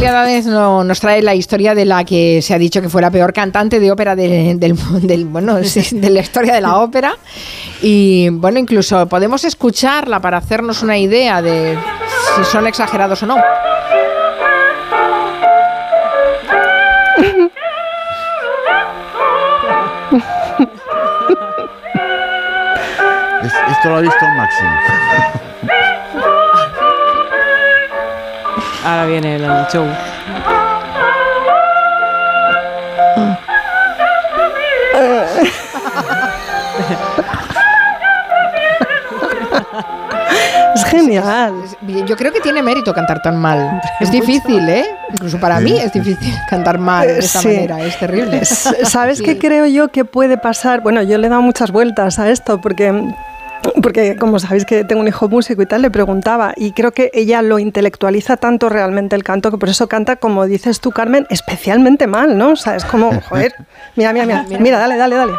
No- nos trae la historia de la que se ha dicho que fue la peor cantante de ópera de, del, del- bueno, de la historia de la ópera. Y bueno, incluso podemos escucharla para hacernos una idea de si son exagerados o no. Es- esto lo ha visto Máximo. Ahora viene el show. Es genial. Yo creo que tiene mérito cantar tan mal. Es difícil, ¿eh? Incluso para mí es difícil cantar mal de esta Sí. manera. Es terrible. ¿Sabes Sí. qué creo yo que puede pasar? Bueno, yo le he dado muchas vueltas a esto porque porque como sabéis que tengo un hijo músico y tal, le preguntaba y creo que ella lo intelectualiza tanto realmente el canto que por eso canta, como dices tú, Carmen, especialmente mal, ¿no? O sea, es como, joder, mira, mira, mira, mira, dale, dale, dale.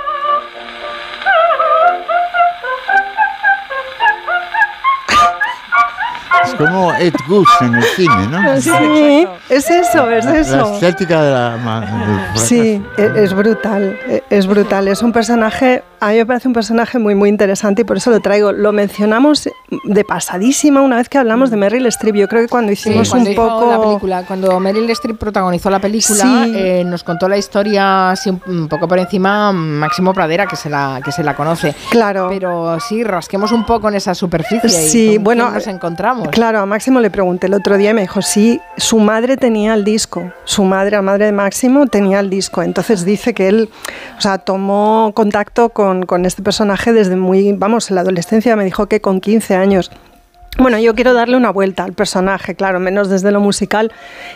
Es como Ed Wood en el cine, ¿no? Sí, es eso, es La- La eso. estética de la... Sí, e- es brutal, e- es brutal. Es un personaje, a mí me parece un personaje muy, muy interesante y por eso lo traigo. Lo mencionamos de pasadísima una vez que hablamos de Meryl Streep. Yo creo que cuando Sí, hicimos cuando un poco... la película, cuando Meryl Streep protagonizó la película, Sí. eh, nos contó la historia así un, poco por encima Máximo Pradera, que se la que se la conoce. Claro. Pero sí, rasquemos un poco en esa superficie. y Sí, con bueno, nos encontramos. Claro, a Máximo le pregunté el otro día y me dijo, sí, su madre tenía el disco, su madre, la madre de Máximo, tenía el disco. Entonces dice que él, o sea, tomó contacto con, con este personaje desde muy, vamos, en la adolescencia, me dijo que con 15 años. Bueno, yo quiero darle una vuelta al personaje, claro, menos desde lo musical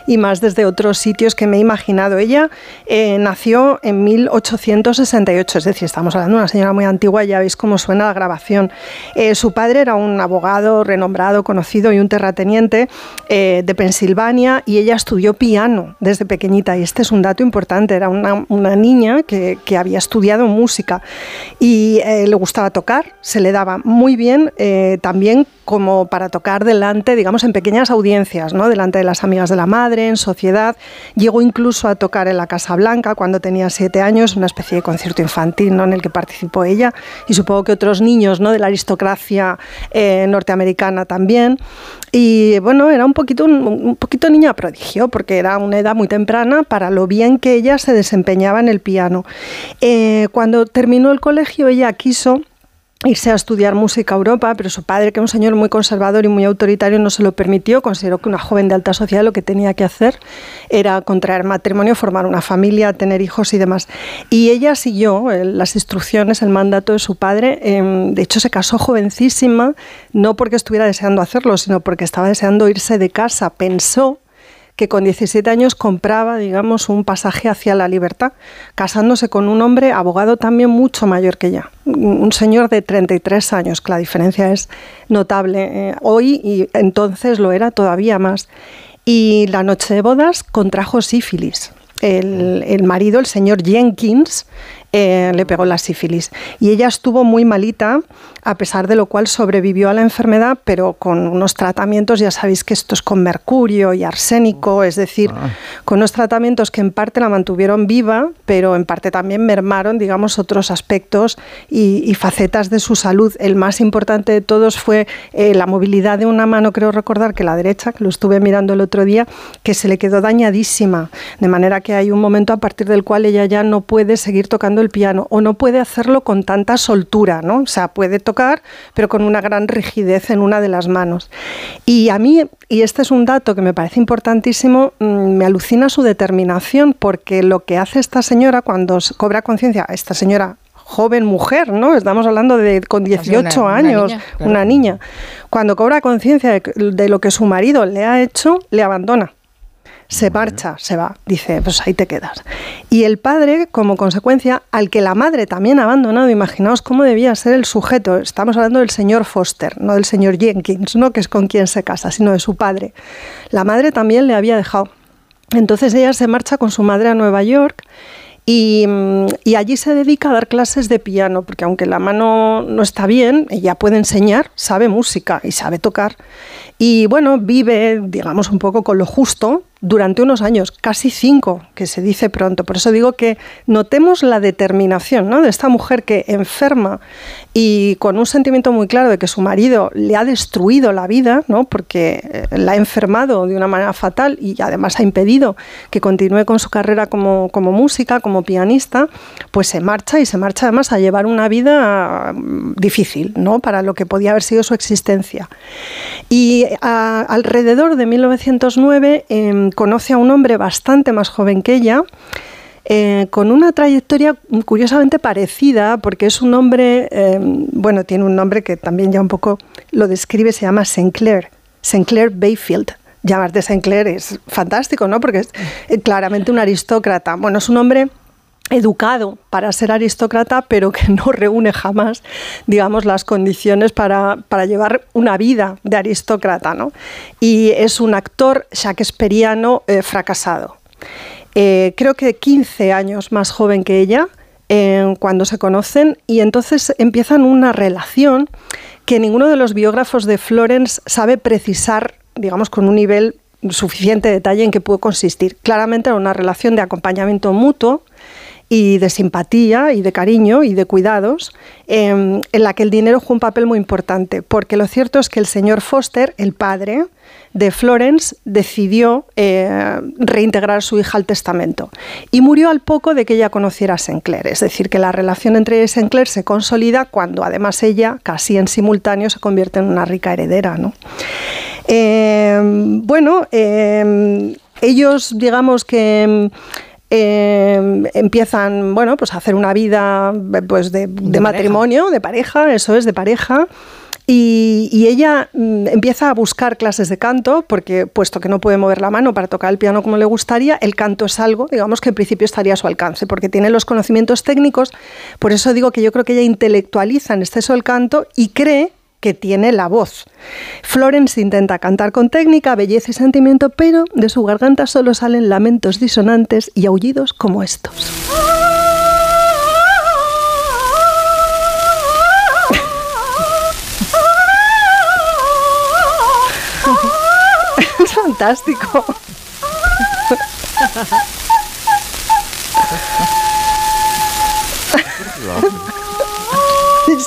y más desde otros sitios que me he imaginado. Ella eh, nació en 1868, es decir, estamos hablando de una señora muy antigua, ya veis cómo suena la grabación. Eh, su padre era un abogado renombrado, conocido y un terrateniente eh, de Pensilvania y ella estudió piano desde pequeñita y este es un dato importante, era una, una niña que, que había estudiado música y eh, le gustaba tocar, se le daba muy bien eh, también como para tocar delante, digamos, en pequeñas audiencias, ¿no? delante de las amigas de la madre, en sociedad. Llegó incluso a tocar en la Casa Blanca cuando tenía siete años, una especie de concierto infantil ¿no? en el que participó ella y supongo que otros niños ¿no? de la aristocracia eh, norteamericana también. Y bueno, era un poquito, un, un poquito niña prodigio, porque era una edad muy temprana para lo bien que ella se desempeñaba en el piano. Eh, cuando terminó el colegio, ella quiso irse a estudiar música a Europa, pero su padre, que era un señor muy conservador y muy autoritario, no se lo permitió. Consideró que una joven de alta sociedad lo que tenía que hacer era contraer matrimonio, formar una familia, tener hijos y demás. Y ella siguió las instrucciones, el mandato de su padre. Eh, de hecho, se casó jovencísima, no porque estuviera deseando hacerlo, sino porque estaba deseando irse de casa. Pensó que con 17 años compraba, digamos, un pasaje hacia la libertad, casándose con un hombre abogado también mucho mayor que ella, un señor de 33 años, que la diferencia es notable eh, hoy y entonces lo era todavía más. Y la noche de bodas contrajo sífilis. El, el marido, el señor Jenkins, eh, le pegó la sífilis. Y ella estuvo muy malita, a pesar de lo cual sobrevivió a la enfermedad, pero con unos tratamientos, ya sabéis que esto es con mercurio y arsénico, es decir, con unos tratamientos que en parte la mantuvieron viva, pero en parte también mermaron, digamos, otros aspectos y, y facetas de su salud. El más importante de todos fue eh, la movilidad de una mano, creo recordar que la derecha, que lo estuve mirando el otro día, que se le quedó dañadísima, de manera que hay un momento a partir del cual ella ya no puede seguir tocando el piano o no puede hacerlo con tanta soltura, ¿no? O sea, puede tocar, pero con una gran rigidez en una de las manos. Y a mí, y este es un dato que me parece importantísimo, mm, me alucina su determinación, porque lo que hace esta señora cuando cobra conciencia, esta señora joven mujer, ¿no? Estamos hablando de con 18 una años, niña, claro. una niña. Cuando cobra conciencia de lo que su marido le ha hecho, le abandona. Se marcha, se va, dice, pues ahí te quedas. Y el padre, como consecuencia, al que la madre también ha abandonado, imaginaos cómo debía ser el sujeto. Estamos hablando del señor Foster, no del señor Jenkins, ¿no? que es con quien se casa, sino de su padre. La madre también le había dejado. Entonces ella se marcha con su madre a Nueva York y, mm, y allí se dedica a dar clases de piano, porque aunque la mano no está bien, ella puede enseñar, sabe música y sabe tocar. Y bueno, vive, digamos, un poco con lo justo, durante unos años, casi cinco, que se dice pronto. Por eso digo que notemos la determinación ¿no? de esta mujer que enferma y con un sentimiento muy claro de que su marido le ha destruido la vida, ¿no? porque eh, la ha enfermado de una manera fatal y además ha impedido que continúe con su carrera como, como música, como pianista, pues se marcha y se marcha además a llevar una vida mm, difícil ¿no? para lo que podía haber sido su existencia. Y a- alrededor de 1909 conoce a un hombre bastante más joven que ella, eh, con una trayectoria curiosamente parecida, porque es un hombre, eh, bueno, tiene un nombre que también ya un poco lo describe, se llama Sinclair, Sinclair Bayfield. Llamarte Sinclair es fantástico, ¿no? Porque es eh, claramente un aristócrata. Bueno, es un hombre educado para ser aristócrata, pero que no reúne jamás, digamos, las condiciones para, para llevar una vida de aristócrata, ¿no? Y es un actor shakespeariano eh, fracasado. Eh, creo que 15 años más joven que ella eh, cuando se conocen y entonces empiezan una relación que ninguno de los biógrafos de Florence sabe precisar, digamos, con un nivel suficiente detalle en qué pudo consistir. Claramente era una relación de acompañamiento mutuo y de simpatía y de cariño y de cuidados, eh, en la que el dinero jugó un papel muy importante, porque lo cierto es que el señor Foster, el padre de Florence, decidió eh, reintegrar a su hija al testamento y murió al poco de que ella conociera a Sinclair, es decir, que la relación entre ella Sinclair se consolida cuando además ella, casi en simultáneo, se convierte en una rica heredera. ¿no? Eh, bueno, eh, ellos, digamos que eh, empiezan, bueno, pues a hacer una vida pues de, matrimonio, de pareja, eso es, de pareja. Y, y ella mm, empieza a buscar clases de canto, porque puesto que no puede mover la mano para tocar el piano como le gustaría, el canto es algo, digamos, que en principio estaría a su alcance, porque tiene los conocimientos técnicos. Por eso digo que yo creo que ella intelectualiza en exceso el canto y cree que tiene la voz. Florence intenta cantar con técnica, belleza y sentimiento, pero de su garganta solo salen lamentos disonantes y aullidos como estos. es fantástico.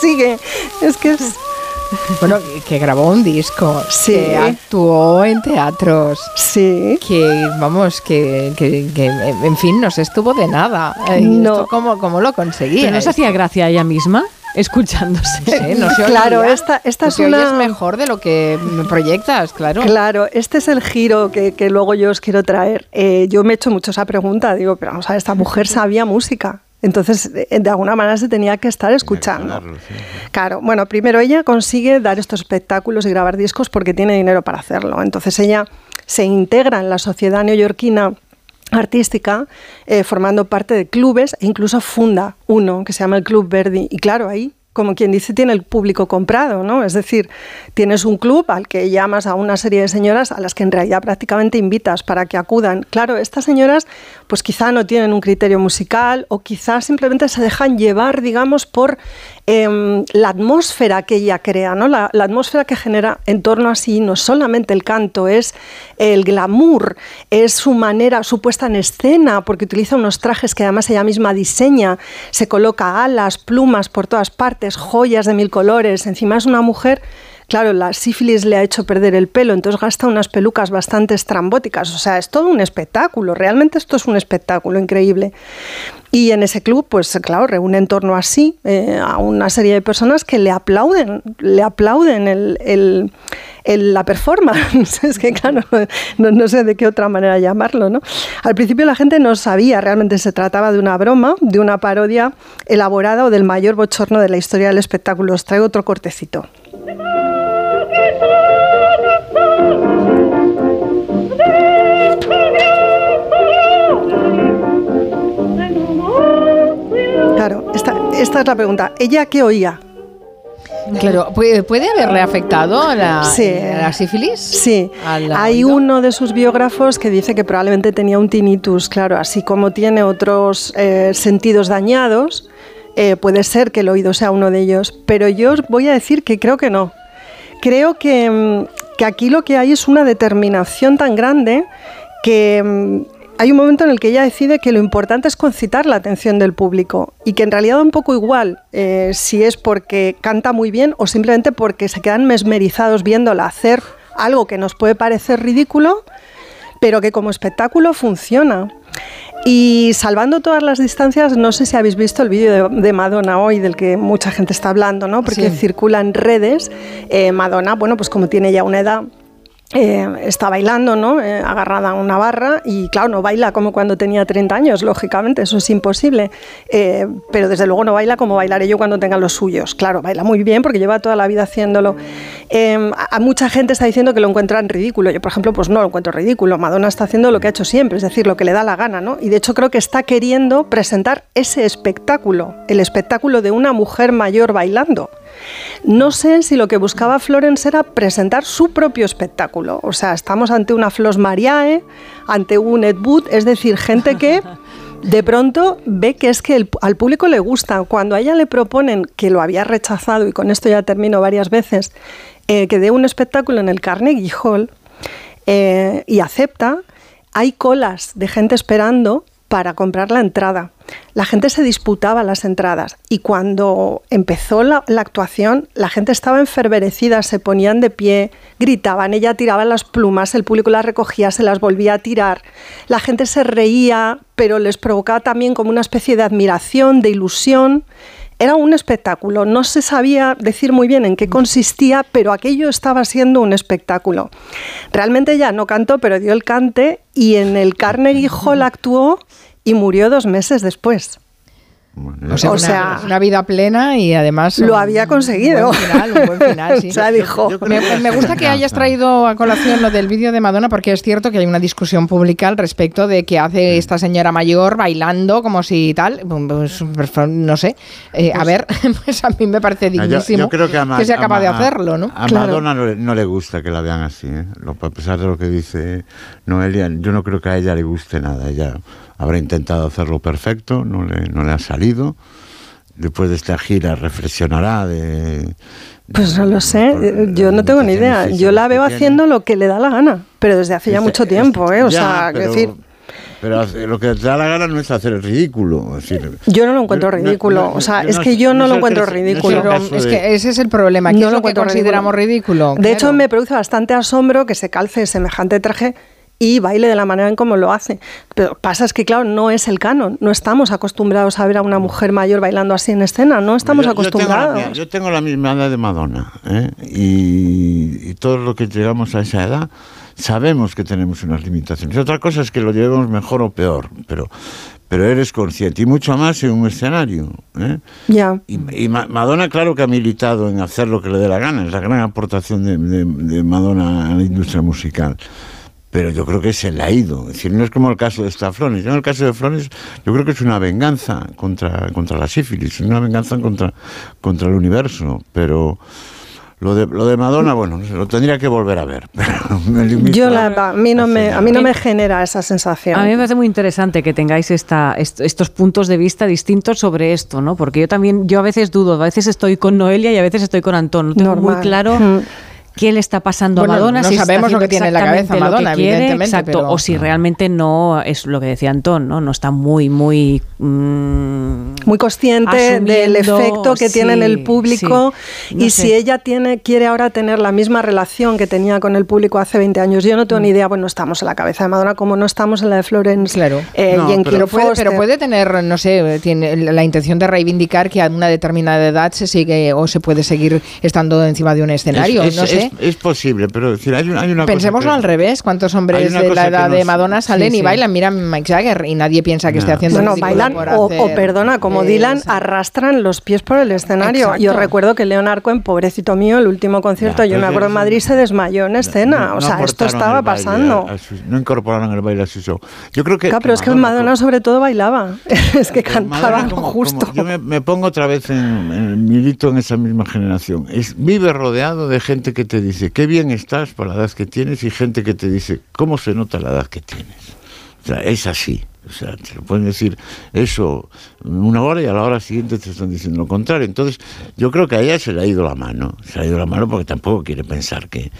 Sigue, es que es... Bueno, que grabó un disco, Sí. que actuó en teatros, sí. que vamos, que, que- que, en fin, no se estuvo de nada. Eh, No. ¿Cómo, cómo lo conseguía? Pero no se hacía gracia a ella misma escuchándose. No sé, no se Claro, esta- es una- mejor de lo que proyectas, claro. Claro, este es el giro que, que luego yo os quiero traer. Eh, yo me he hecho mucho esa pregunta, digo, pero vamos a ver, esta mujer sabía música. Entonces, de, de alguna manera se tenía que estar escuchando. Claro, bueno, primero ella consigue dar estos espectáculos y grabar discos porque tiene dinero para hacerlo. Entonces ella se integra en la sociedad neoyorquina artística, eh, formando parte de clubes e incluso funda uno que se llama el Club Verdi. Y claro, ahí, como quien dice, tiene el público comprado, ¿no? Es decir, tienes un club al que llamas a una serie de señoras a las que en realidad prácticamente invitas para que acudan. Claro, estas señoras pues quizá no tienen un criterio musical o quizá simplemente se dejan llevar, digamos, por em, la atmósfera que ella crea, ¿no? La, la atmósfera que genera en torno a sí, no solamente el canto, es el glamour, es su manera, su puesta en escena, porque utiliza unos trajes que además ella misma diseña, se coloca alas, plumas por todas partes, joyas de mil colores, encima es una mujer Claro, la sífilis le ha hecho perder el pelo, entonces gasta unas pelucas bastante estrambóticas. O sea, es todo un espectáculo. Realmente esto es un espectáculo increíble. Y en ese club, pues claro, reúne en torno a sí eh, a una serie de personas que le aplauden, le aplauden el, la performance. es que claro, no, no sé de qué otra manera llamarlo, ¿no? Al principio la gente no sabía, realmente se trataba de una broma, de una parodia elaborada o del mayor bochorno de la historia del espectáculo. Os traigo otro cortecito. Esta, es la pregunta. ¿Ella qué oía? Claro, ¿puede, haberle afectado a la, Sí. la sífilis? Sí, ¿Al hay oído? uno de sus biógrafos que dice que probablemente tenía un tinnitus, claro, así como tiene otros eh, sentidos dañados, eh, puede ser que el oído sea uno de ellos, pero yo os voy a decir que creo que no. Creo que, mm, que aquí lo que hay es una determinación tan grande que mm, hay un momento en el que ella decide que lo importante es concitar la atención del público y que en realidad da un poco igual eh, si es porque canta muy bien o simplemente porque se quedan mesmerizados viéndola hacer algo que nos puede parecer ridículo, pero que como espectáculo funciona. Y salvando todas las distancias, no sé si habéis visto el vídeo de, de Madonna hoy, del que mucha gente está hablando, ¿no? Porque Sí. circula en redes. Eh, Madonna, bueno, pues como tiene ya una edad, eh, está bailando, ¿no? Eh, agarrada a una barra y claro, no baila como cuando tenía 30 años, lógicamente, eso es imposible. Eh, pero desde luego no baila como bailaré yo cuando tenga los suyos. Claro, baila muy bien porque lleva toda la vida haciéndolo. A, a mucha gente está diciendo que lo encuentran ridículo. Yo, por ejemplo, pues no lo encuentro ridículo. Madonna está haciendo lo que ha hecho siempre, es decir, lo que le da la gana, ¿no? Y de hecho creo que está queriendo presentar ese espectáculo, el espectáculo de una mujer mayor bailando. No sé si lo que buscaba Florence era presentar su propio espectáculo. O sea, estamos ante una Flos Mariae, ante un Ed Wood, es decir, gente que de pronto ve que es que el- al público le gusta. Cuando a ella le proponen, que lo había rechazado, y con esto ya termino varias veces, eh, que dé un espectáculo en el Carnegie Hall eh, y acepta, hay colas de gente esperando para comprar la entrada. La gente se disputaba las entradas y cuando empezó la, actuación la gente estaba enferverecida, se ponían de pie, gritaban, ella tiraba las plumas, el público las recogía, se las volvía a tirar, la gente se reía, pero les provocaba también como una especie de admiración, de ilusión. Era un espectáculo, no se sabía decir muy bien en qué consistía, pero aquello estaba siendo un espectáculo. Realmente ella no cantó, pero dio el cante y en el Carnegie Hall actuó y murió dos meses después. O sea, O una, sea, una vida plena y además... Lo un había conseguido. buen final, un buen final, sí. O sea, dijo. Me, me gusta que hayas traído a colación lo del vídeo de Madonna porque es cierto que hay una discusión pública al respecto de qué hace esta señora mayor bailando como si tal, pues, pues, no sé. Eh, a ver, pues a mí me parece yo- dignísimo yo creo que, a Ma- sea a capaz de hacerlo, ¿no? A Madonna no le, no le gusta que la vean así, ¿eh? Lo- a pesar de lo que dice Noelia, yo no creo que a ella le guste nada. Ella habrá intentado hacerlo perfecto, no le, no le ha salido. Después de esta gira reflexionará de... Pues no lo sé, eh, yo no tengo ni idea. Yo la veo haciendo lo que le da la gana, pero desde hace ya Este- mucho tiempo, ¿eh? O Ya, sea, pero- decir, Pero lo que te da la gana no es hacer el ridículo. es decir, yo no lo encuentro no- ridículo. no- o sea, no- es no que yo no no lo encuentro no ridículo. Es de- que ese es el problema. ¿Qué No es lo lo que consideramos ridículo? De hecho, Claro. me produce bastante asombro que se calce semejante traje y baile de la manera en como lo hace. Pero pasa es que, claro, no es el canon. No estamos acostumbrados a ver a una mujer mayor bailando así en escena. No estamos yo, yo tengo la, acostumbrados. yo tengo la misma edad de Madonna ¿eh? y, y todos los que llegamos a esa edad sabemos que tenemos unas limitaciones. Otra cosa es que lo llevemos mejor o peor, pero, pero eres consciente y mucho más en un escenario. ¿eh? Ya. Y, y Ma- Madonna, claro que ha militado en hacer lo que le dé la gana, es la gran aportación de, de- de Madonna a la industria musical. Pero yo creo que se le ha ido. Es decir, no es como el caso de esta Flores. Yo en el caso de Flores, yo creo que es una venganza contra, contra la sífilis, es una venganza contra, contra el universo. Pero lo de, lo de Madonna, bueno, no sé, lo tendría que volver a ver. Pero me limito Yo a- la, a mí no me a mí no me genera esa sensación. A mí me parece muy interesante que tengáis esta, est- estos puntos de vista distintos sobre esto, ¿no? Porque yo también, yo a veces dudo, a veces estoy con Noelia y a veces estoy con Antón. No tengo muy Normal. claro Mm. Qué le está pasando Bueno, a Madonna. no si sabemos lo que tiene en la cabeza lo que Madonna, quiere, evidentemente, Exacto, pero- o si realmente no es lo que decía Antón, ¿no? No está muy, muy... mm, muy consciente del efecto que tiene en el público sí. No y sé. si ella tiene quiere ahora tener la misma relación que tenía con el público hace 20 años. Yo no tengo Mm. ni idea, bueno, estamos en la cabeza de Madonna como no estamos en la de Florence Claro. eh, No, y en pero puede, pero puede tener, no sé, tiene la intención de reivindicar que a una determinada edad se sigue o se puede seguir estando encima de un escenario. es, no sé. es- es posible, pero decir, hay, una- hay una cosa Pensémoslo que- al revés. ¿Cuántos hombres de cosa la edad de Madonna salen Sí, y sí. bailan? Mira Mike Jagger y nadie piensa que esté haciendo Bueno, bailan por o, o perdona, como eh, Dylan, arrastran los pies por el escenario. Exacto. Yo recuerdo que Leonard Cohen, pobrecito mío, el último concierto, Ya, yo me acuerdo en Madrid, se desmayó en escena. No- o no sea, esto estaba pasando. a- a su- no incorporaron el baile a su show. Yo creo que. Claro, pero es que Madonna sobre todo bailaba. es que cantaba Madonna lo como- justo. como- yo me, me pongo otra vez en, en milito en esa misma generación. Es, vive rodeado de gente que te dice qué bien estás por la edad que tienes y gente que te dice cómo se nota la edad que tienes. O sea, es así. O sea, te lo pueden decir eso una hora y a la hora siguiente te están diciendo lo contrario. Entonces, yo creo que a ella se le ha ido la mano. Se le ha ido la mano porque tampoco quiere pensar que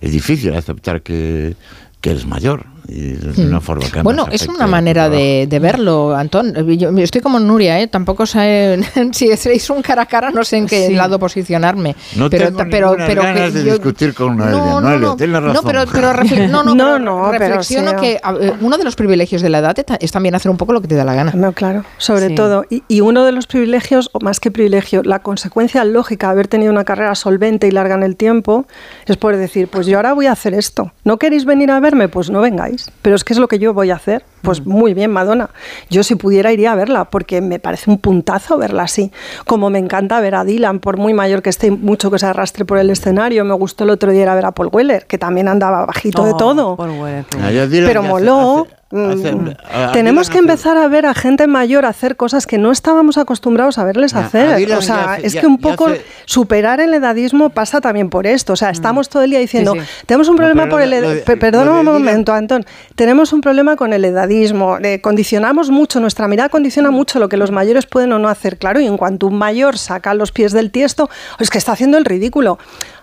es difícil aceptar que, que eres mayor. Y de una forma que Hmm. Bueno, es una manera de, de verlo, Antón. Yo estoy como Nuria, ¿eh? tampoco sé si hacéis un cara a cara, no sé en qué Sí. lado posicionarme. No pero, tengo pero, pero ganas que de yo- discutir con Noelia. No, no, no. tienes razón. No, pero, pero, refle- no, no, No, pero no, reflexiono que uno de los privilegios de la edad es ta- es también hacer un poco lo que te da la gana. No, claro, sobre Sí. todo. Y, y uno de los privilegios, o más que privilegio, la consecuencia lógica de haber tenido una carrera solvente y larga en el tiempo, es poder decir, pues yo ahora voy a hacer esto. ¿No queréis venir a verme? Pues no vengáis. Pero es que es lo que yo voy a hacer. Pues Mm. muy bien, Madonna. Yo si pudiera iría a verla, porque me parece un puntazo verla así. Como me encanta ver a Dylan, por muy mayor que esté, y mucho que se arrastre por el escenario. Me gustó el otro día ir a ver a Paul Weller, que también andaba bajito de Oh, todo. Paul Weller, qué Ah, Dylan Pero moló. hace- Mm, a- a Tenemos que empezar a ver a gente mayor hacer cosas que no estábamos acostumbrados a verles Ya, a hacer. Dylan O sea, hace- es ya- que un poco superar el edadismo pasa también por esto. O sea, estamos todo el día diciendo, sí. tenemos un No, problema pero por el lo ed- de- pe- Perdona un momento, Antón. Tenemos un problema con el edadismo. eh, condicionamos mucho, nuestra mirada condiciona mucho lo que los mayores pueden o no hacer. Claro, y en cuanto un mayor saca los pies del tiesto, es que está haciendo el ridículo.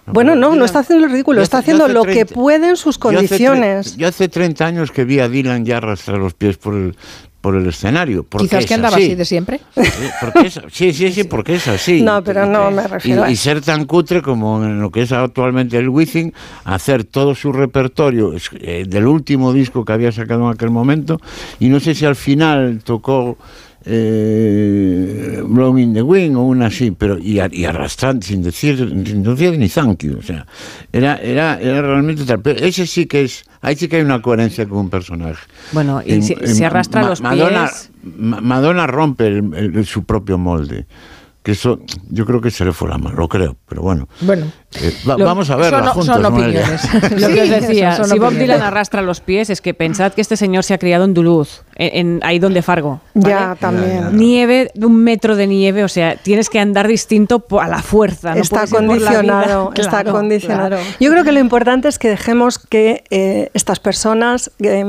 Bueno, pero no, no está haciendo el ridículo, yo está hace- yo haciendo hace lo que 30 puede en sus Yo hace condiciones. Yo hace 30 años que vi a Dylan ya arrastrar los pies por el, por el escenario. porque Quizás es que andaba así de siempre. Sí, porque es, sí, sí, sí, porque es así. No, pero no me Y, refiero a y ser tan cutre como en lo que es actualmente el Wizzing, hacer todo su repertorio eh, del último disco que había sacado en aquel momento, y no sé si al final tocó eh, Blowing in the Wind o una así, pero y, a- y arrastrando, sin decir, sin decir ni thank you, o sea, era, era, era realmente tal. Pero ese sí que es, ahí sí que hay una coherencia con un personaje. Bueno, y En- si, en si arrastra Ma- los Madonna, pies. Ma- Madonna rompe el- el- su propio molde. Que eso, yo creo que se le fue la mano, lo creo, pero bueno. Bueno, Eh, va- Lo- vamos a verla son- juntos. son Noelia. opiniones. Lo que os decía, son si Bob. Dylan arrastra los pies, es que pensad que este señor se ha criado en Duluth, en, en- ahí donde Fargo. Ya, también. Nieve, de un metro de nieve, o sea, tienes que andar distinto a la fuerza. no está por la condicionado, está Claro, condicionado. claro. Yo creo que lo importante es que dejemos que eh, estas personas eh,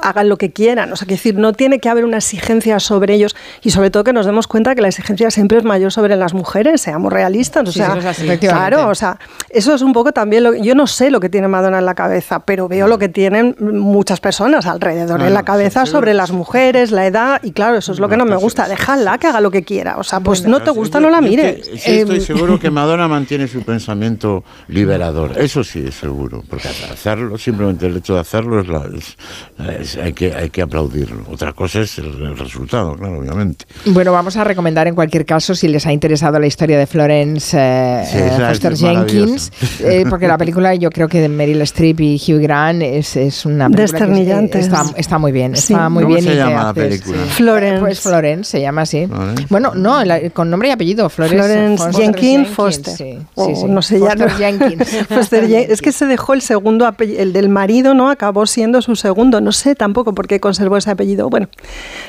hagan lo que quieran. O sea, que decir, no tiene que haber una exigencia sobre ellos y sobre todo que nos demos cuenta que la exigencia siempre es mayor sobre las mujeres, seamos realistas. O Sí, sea, eso es así. Efectivamente. claro, o sea, eso es un poco también lo yo no sé lo que tiene Madonna en la cabeza, pero veo lo que tienen muchas personas alrededor en la cabeza sí, sobre las mujeres, la edad y claro, eso es lo que no me gusta. Déjala que haga lo que quiera. O sea, pues no te gusta, no la Yo estoy- mires. sí, estoy Em, seguro que Madonna mantiene su pensamiento liberador. Eso sí, es seguro. Porque hacerlo, simplemente el hecho de hacerlo, es la- es- es- hay, que, hay que aplaudirlo. Otra cosa es el, el resultado, claro, obviamente. Bueno, vamos a recomendar en cualquier caso, si les ha interesado la historia de Florence eh, Sí, eh, Foster maravillosa. Jenkins, eh, porque la película yo creo que de Meryl Streep y Hugh Grant es, es una película que está, está muy bien, Sí. está muy ¿Cómo bien. se y llama la haces- película? sí. Florence. Pues Florence, se llama así. Florence. Bueno, no, la- con nombre y apellido, Florence, Florence Foster Jenkins Foster. sí, O sí, sí. no sé ya. Foster no. Jenkins. Foster Jen- es que se dejó el segundo apellido, el del marido, ¿no? Acabó siendo su segundo. No sé tampoco por qué conservó ese apellido. Bueno,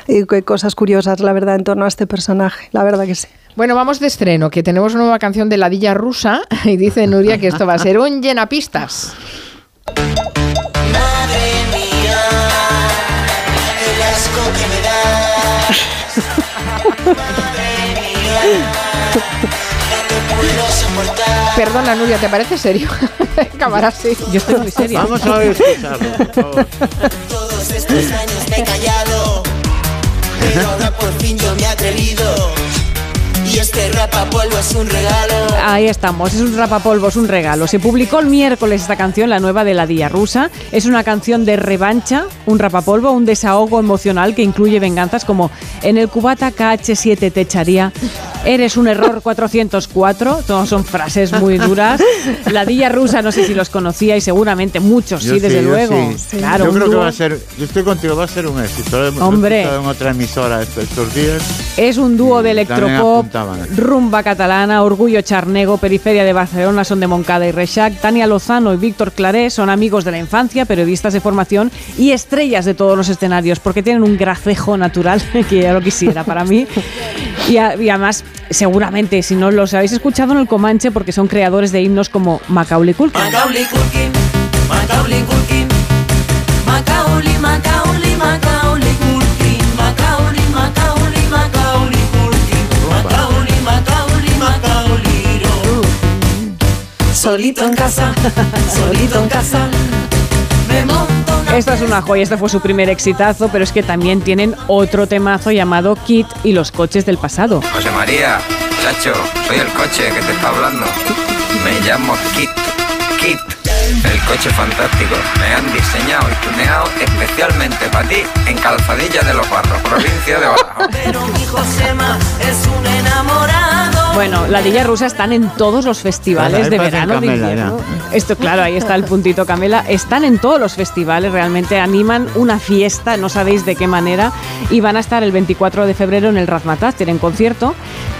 qué cosas curiosas, la verdad, en torno a este personaje. La verdad que sí. Bueno, vamos de estreno, que tenemos una nueva canción de la Dilla Rusa y dice Nuria que esto va a ser un llenapistas. Madre mía, el asco que me da. Madre mía, no te puedo soportar. Perdona, Nuria, ¿te parece serio? Acabar así. Yo estoy muy seria. Vamos a ver escucharlo, por favor. Todos estos años me he callado, pero ahora por fin yo me he atrevido. Este rapapolvo es un regalo. Ahí estamos, es un rapapolvo, es un regalo. Se publicó el miércoles esta canción, la nueva de la Día Rusa. Es una canción de revancha, un rapapolvo, un desahogo emocional que incluye venganzas como en el cubata KH7 te echaría, eres un error 404, todos son frases muy duras. La Día Rusa, no sé si los conocía y seguramente muchos, Yo sí, desde yo luego. sí. Claro, yo creo que va a ser, yo estoy contigo, va a ser un éxito. Hemos Hombre. en otra emisora estos, días. Es un dúo de electropop, rumba catalana, orgullo charnego, periferia de Barcelona, son de Moncada y Reixac. Tania Lozano y Víctor Claré son amigos de la infancia, periodistas de formación y estrellas de todos los escenarios, porque tienen un gracejo natural que ya lo quisiera para mí. Y, a- y además, seguramente, si no los habéis escuchado en el Comanche, porque son creadores de himnos como Macaulay Culkin. Macaulay Culkin, Macaulay Culkin, Macaulay, Macaulay, Macaulay Culkin, Macaulay, Macaulay, Macaulay Culkin, Macaulay, Macaulay, Macaulay. Solito en casa, solito en casa, me monto Esta es una joya, este fue su primer exitazo, pero es que también tienen otro temazo llamado Kit y los coches del pasado. José María, chacho, soy el coche que te está hablando. Me llamo Kit. Kit. El coche fantástico. Me han diseñado y tuneado especialmente para ti en Calzadilla de los Barros, provincia de Badajoz. Pero mi Josema es un enamorado. Bueno, la Dilla Rusa están en todos los festivales de verano, de invierno. Esto, claro, ahí está el puntito Camela. Están en todos los festivales, realmente animan una fiesta, no sabéis de qué manera, y van a estar el 24 de febrero en el Razmataz, tienen concierto.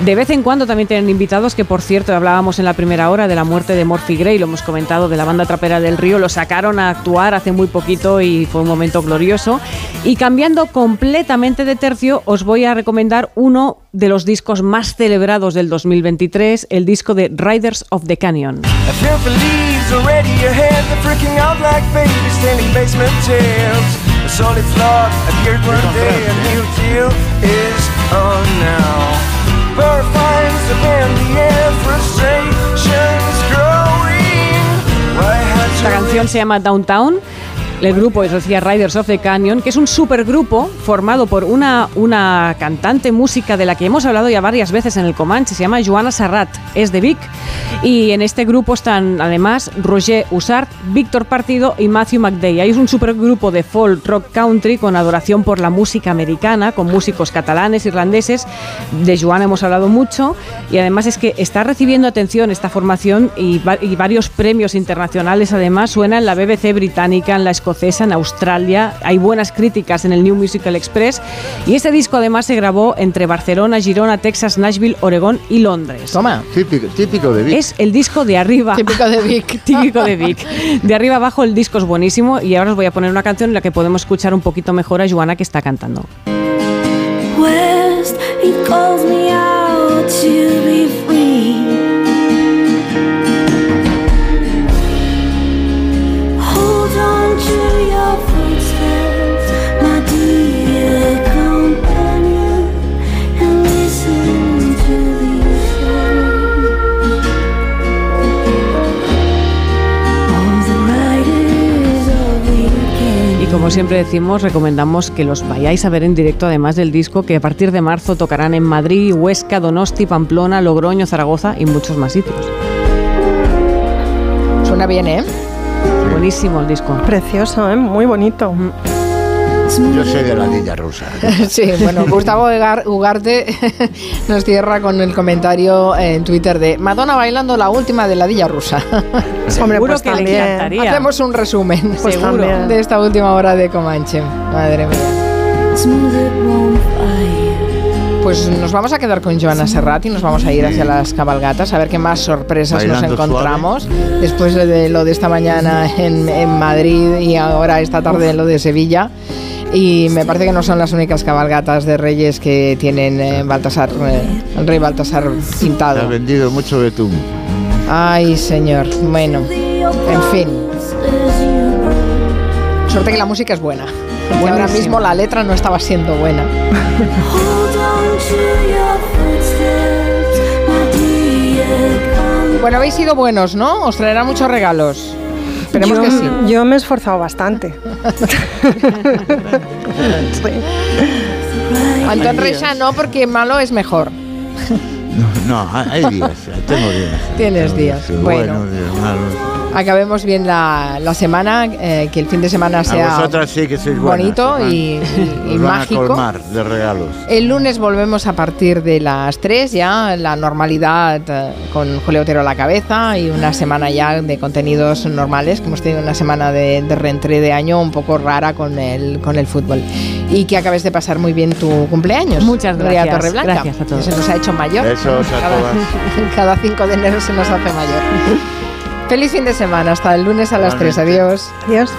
De vez en cuando también tienen invitados, que por cierto, hablábamos en la primera hora de la muerte de Morphy Gray, lo hemos comentado, de la banda trapera del Río, lo sacaron a actuar hace muy poquito y fue un momento glorioso. Y cambiando completamente de tercio, os voy a recomendar uno de los discos más celebrados del 2023, el disco de Riders of the Canyon. Esta canción se llama Downtown. El grupo es decía Riders of the Canyon, que es un supergrupo formado por una, una cantante música de la que hemos hablado ya varias veces en el Comanche, se llama Joana Serrat, es de Vic. Y en este grupo están además Roger Usart, Víctor Partido y Matthew McDay. Hay un supergrupo de folk rock country con adoración por la música americana, con músicos catalanes, irlandeses. De Joana hemos hablado mucho y además es que está recibiendo atención esta formación y, va- y varios premios internacionales. Además, suena en la BBC británica, en la escocesa, en Australia. Hay buenas críticas en el New Musical Express. Y este disco además se grabó entre Barcelona, Girona, Texas, Nashville, Oregón y Londres. Toma. Típico, típico de Vic. Es el disco de arriba. Típico de Vic. Típico de Vic. De arriba abajo el disco es buenísimo y ahora os voy a poner una canción en la que podemos escuchar un poquito mejor a Joana que está cantando. West, he calls me out to como siempre decimos, recomendamos que los vayáis a ver en directo, además del disco, que a partir de marzo tocarán en Madrid, Huesca, Donosti, Pamplona, Logroño, Zaragoza y muchos más sitios. Suena bien, ¿eh? Buenísimo el disco. Precioso, ¿eh? muy bonito. Yo soy de la Dilla Rusa. Sí, bueno, Gustavo Ugarte nos cierra con el comentario en Twitter de Madonna bailando la última de la Dilla Rusa. Hombre, pues que le también. encantaría. Hacemos un resumen Pues de esta última hora de Comanche. Madre mía. Pues nos vamos a quedar con Joana Serrat y nos vamos a ir hacia las cabalgatas a ver qué más sorpresas nos encontramos después de lo de esta mañana en, en Madrid y ahora esta tarde lo de Sevilla. Y me parece que no son las únicas cabalgatas de reyes que tienen eh, Baltasar, eh, el rey Baltasar Se ha pintado. vendido mucho betún. Ay, señor. Bueno, en fin. Suerte que la música es buena. Que ahora mismo la letra no estaba siendo buena. Bueno, habéis sido buenos, ¿no? Os traerá muchos regalos. Esperemos yo, que sí. yo me he esforzado bastante. Antón Reixa no, porque malo es mejor. No, no, hay días. Tengo días. Tienes Tengo días. sí, Bueno. buenos, días malos. Acabemos bien la, la semana, eh, que el fin de semana sea sí que sois buenas. bonito van- y, y- y mágico. a colmar de regalos. El lunes volvemos a partir de las 3 ya, la normalidad eh, con Julio Otero a la cabeza y una semana ya de contenidos normales, que hemos tenido una semana de, de reentré de año un poco rara con el, con el fútbol. Y que acabes de pasar muy bien tu cumpleaños. Muchas gracias. Torreblanca, Gracias a todos. que se nos ha hecho mayor. Besos a cada, cada 5 de enero se nos hace mayor. Feliz fin de semana, hasta el lunes a las 3. Igualmente. Adiós. Adiós.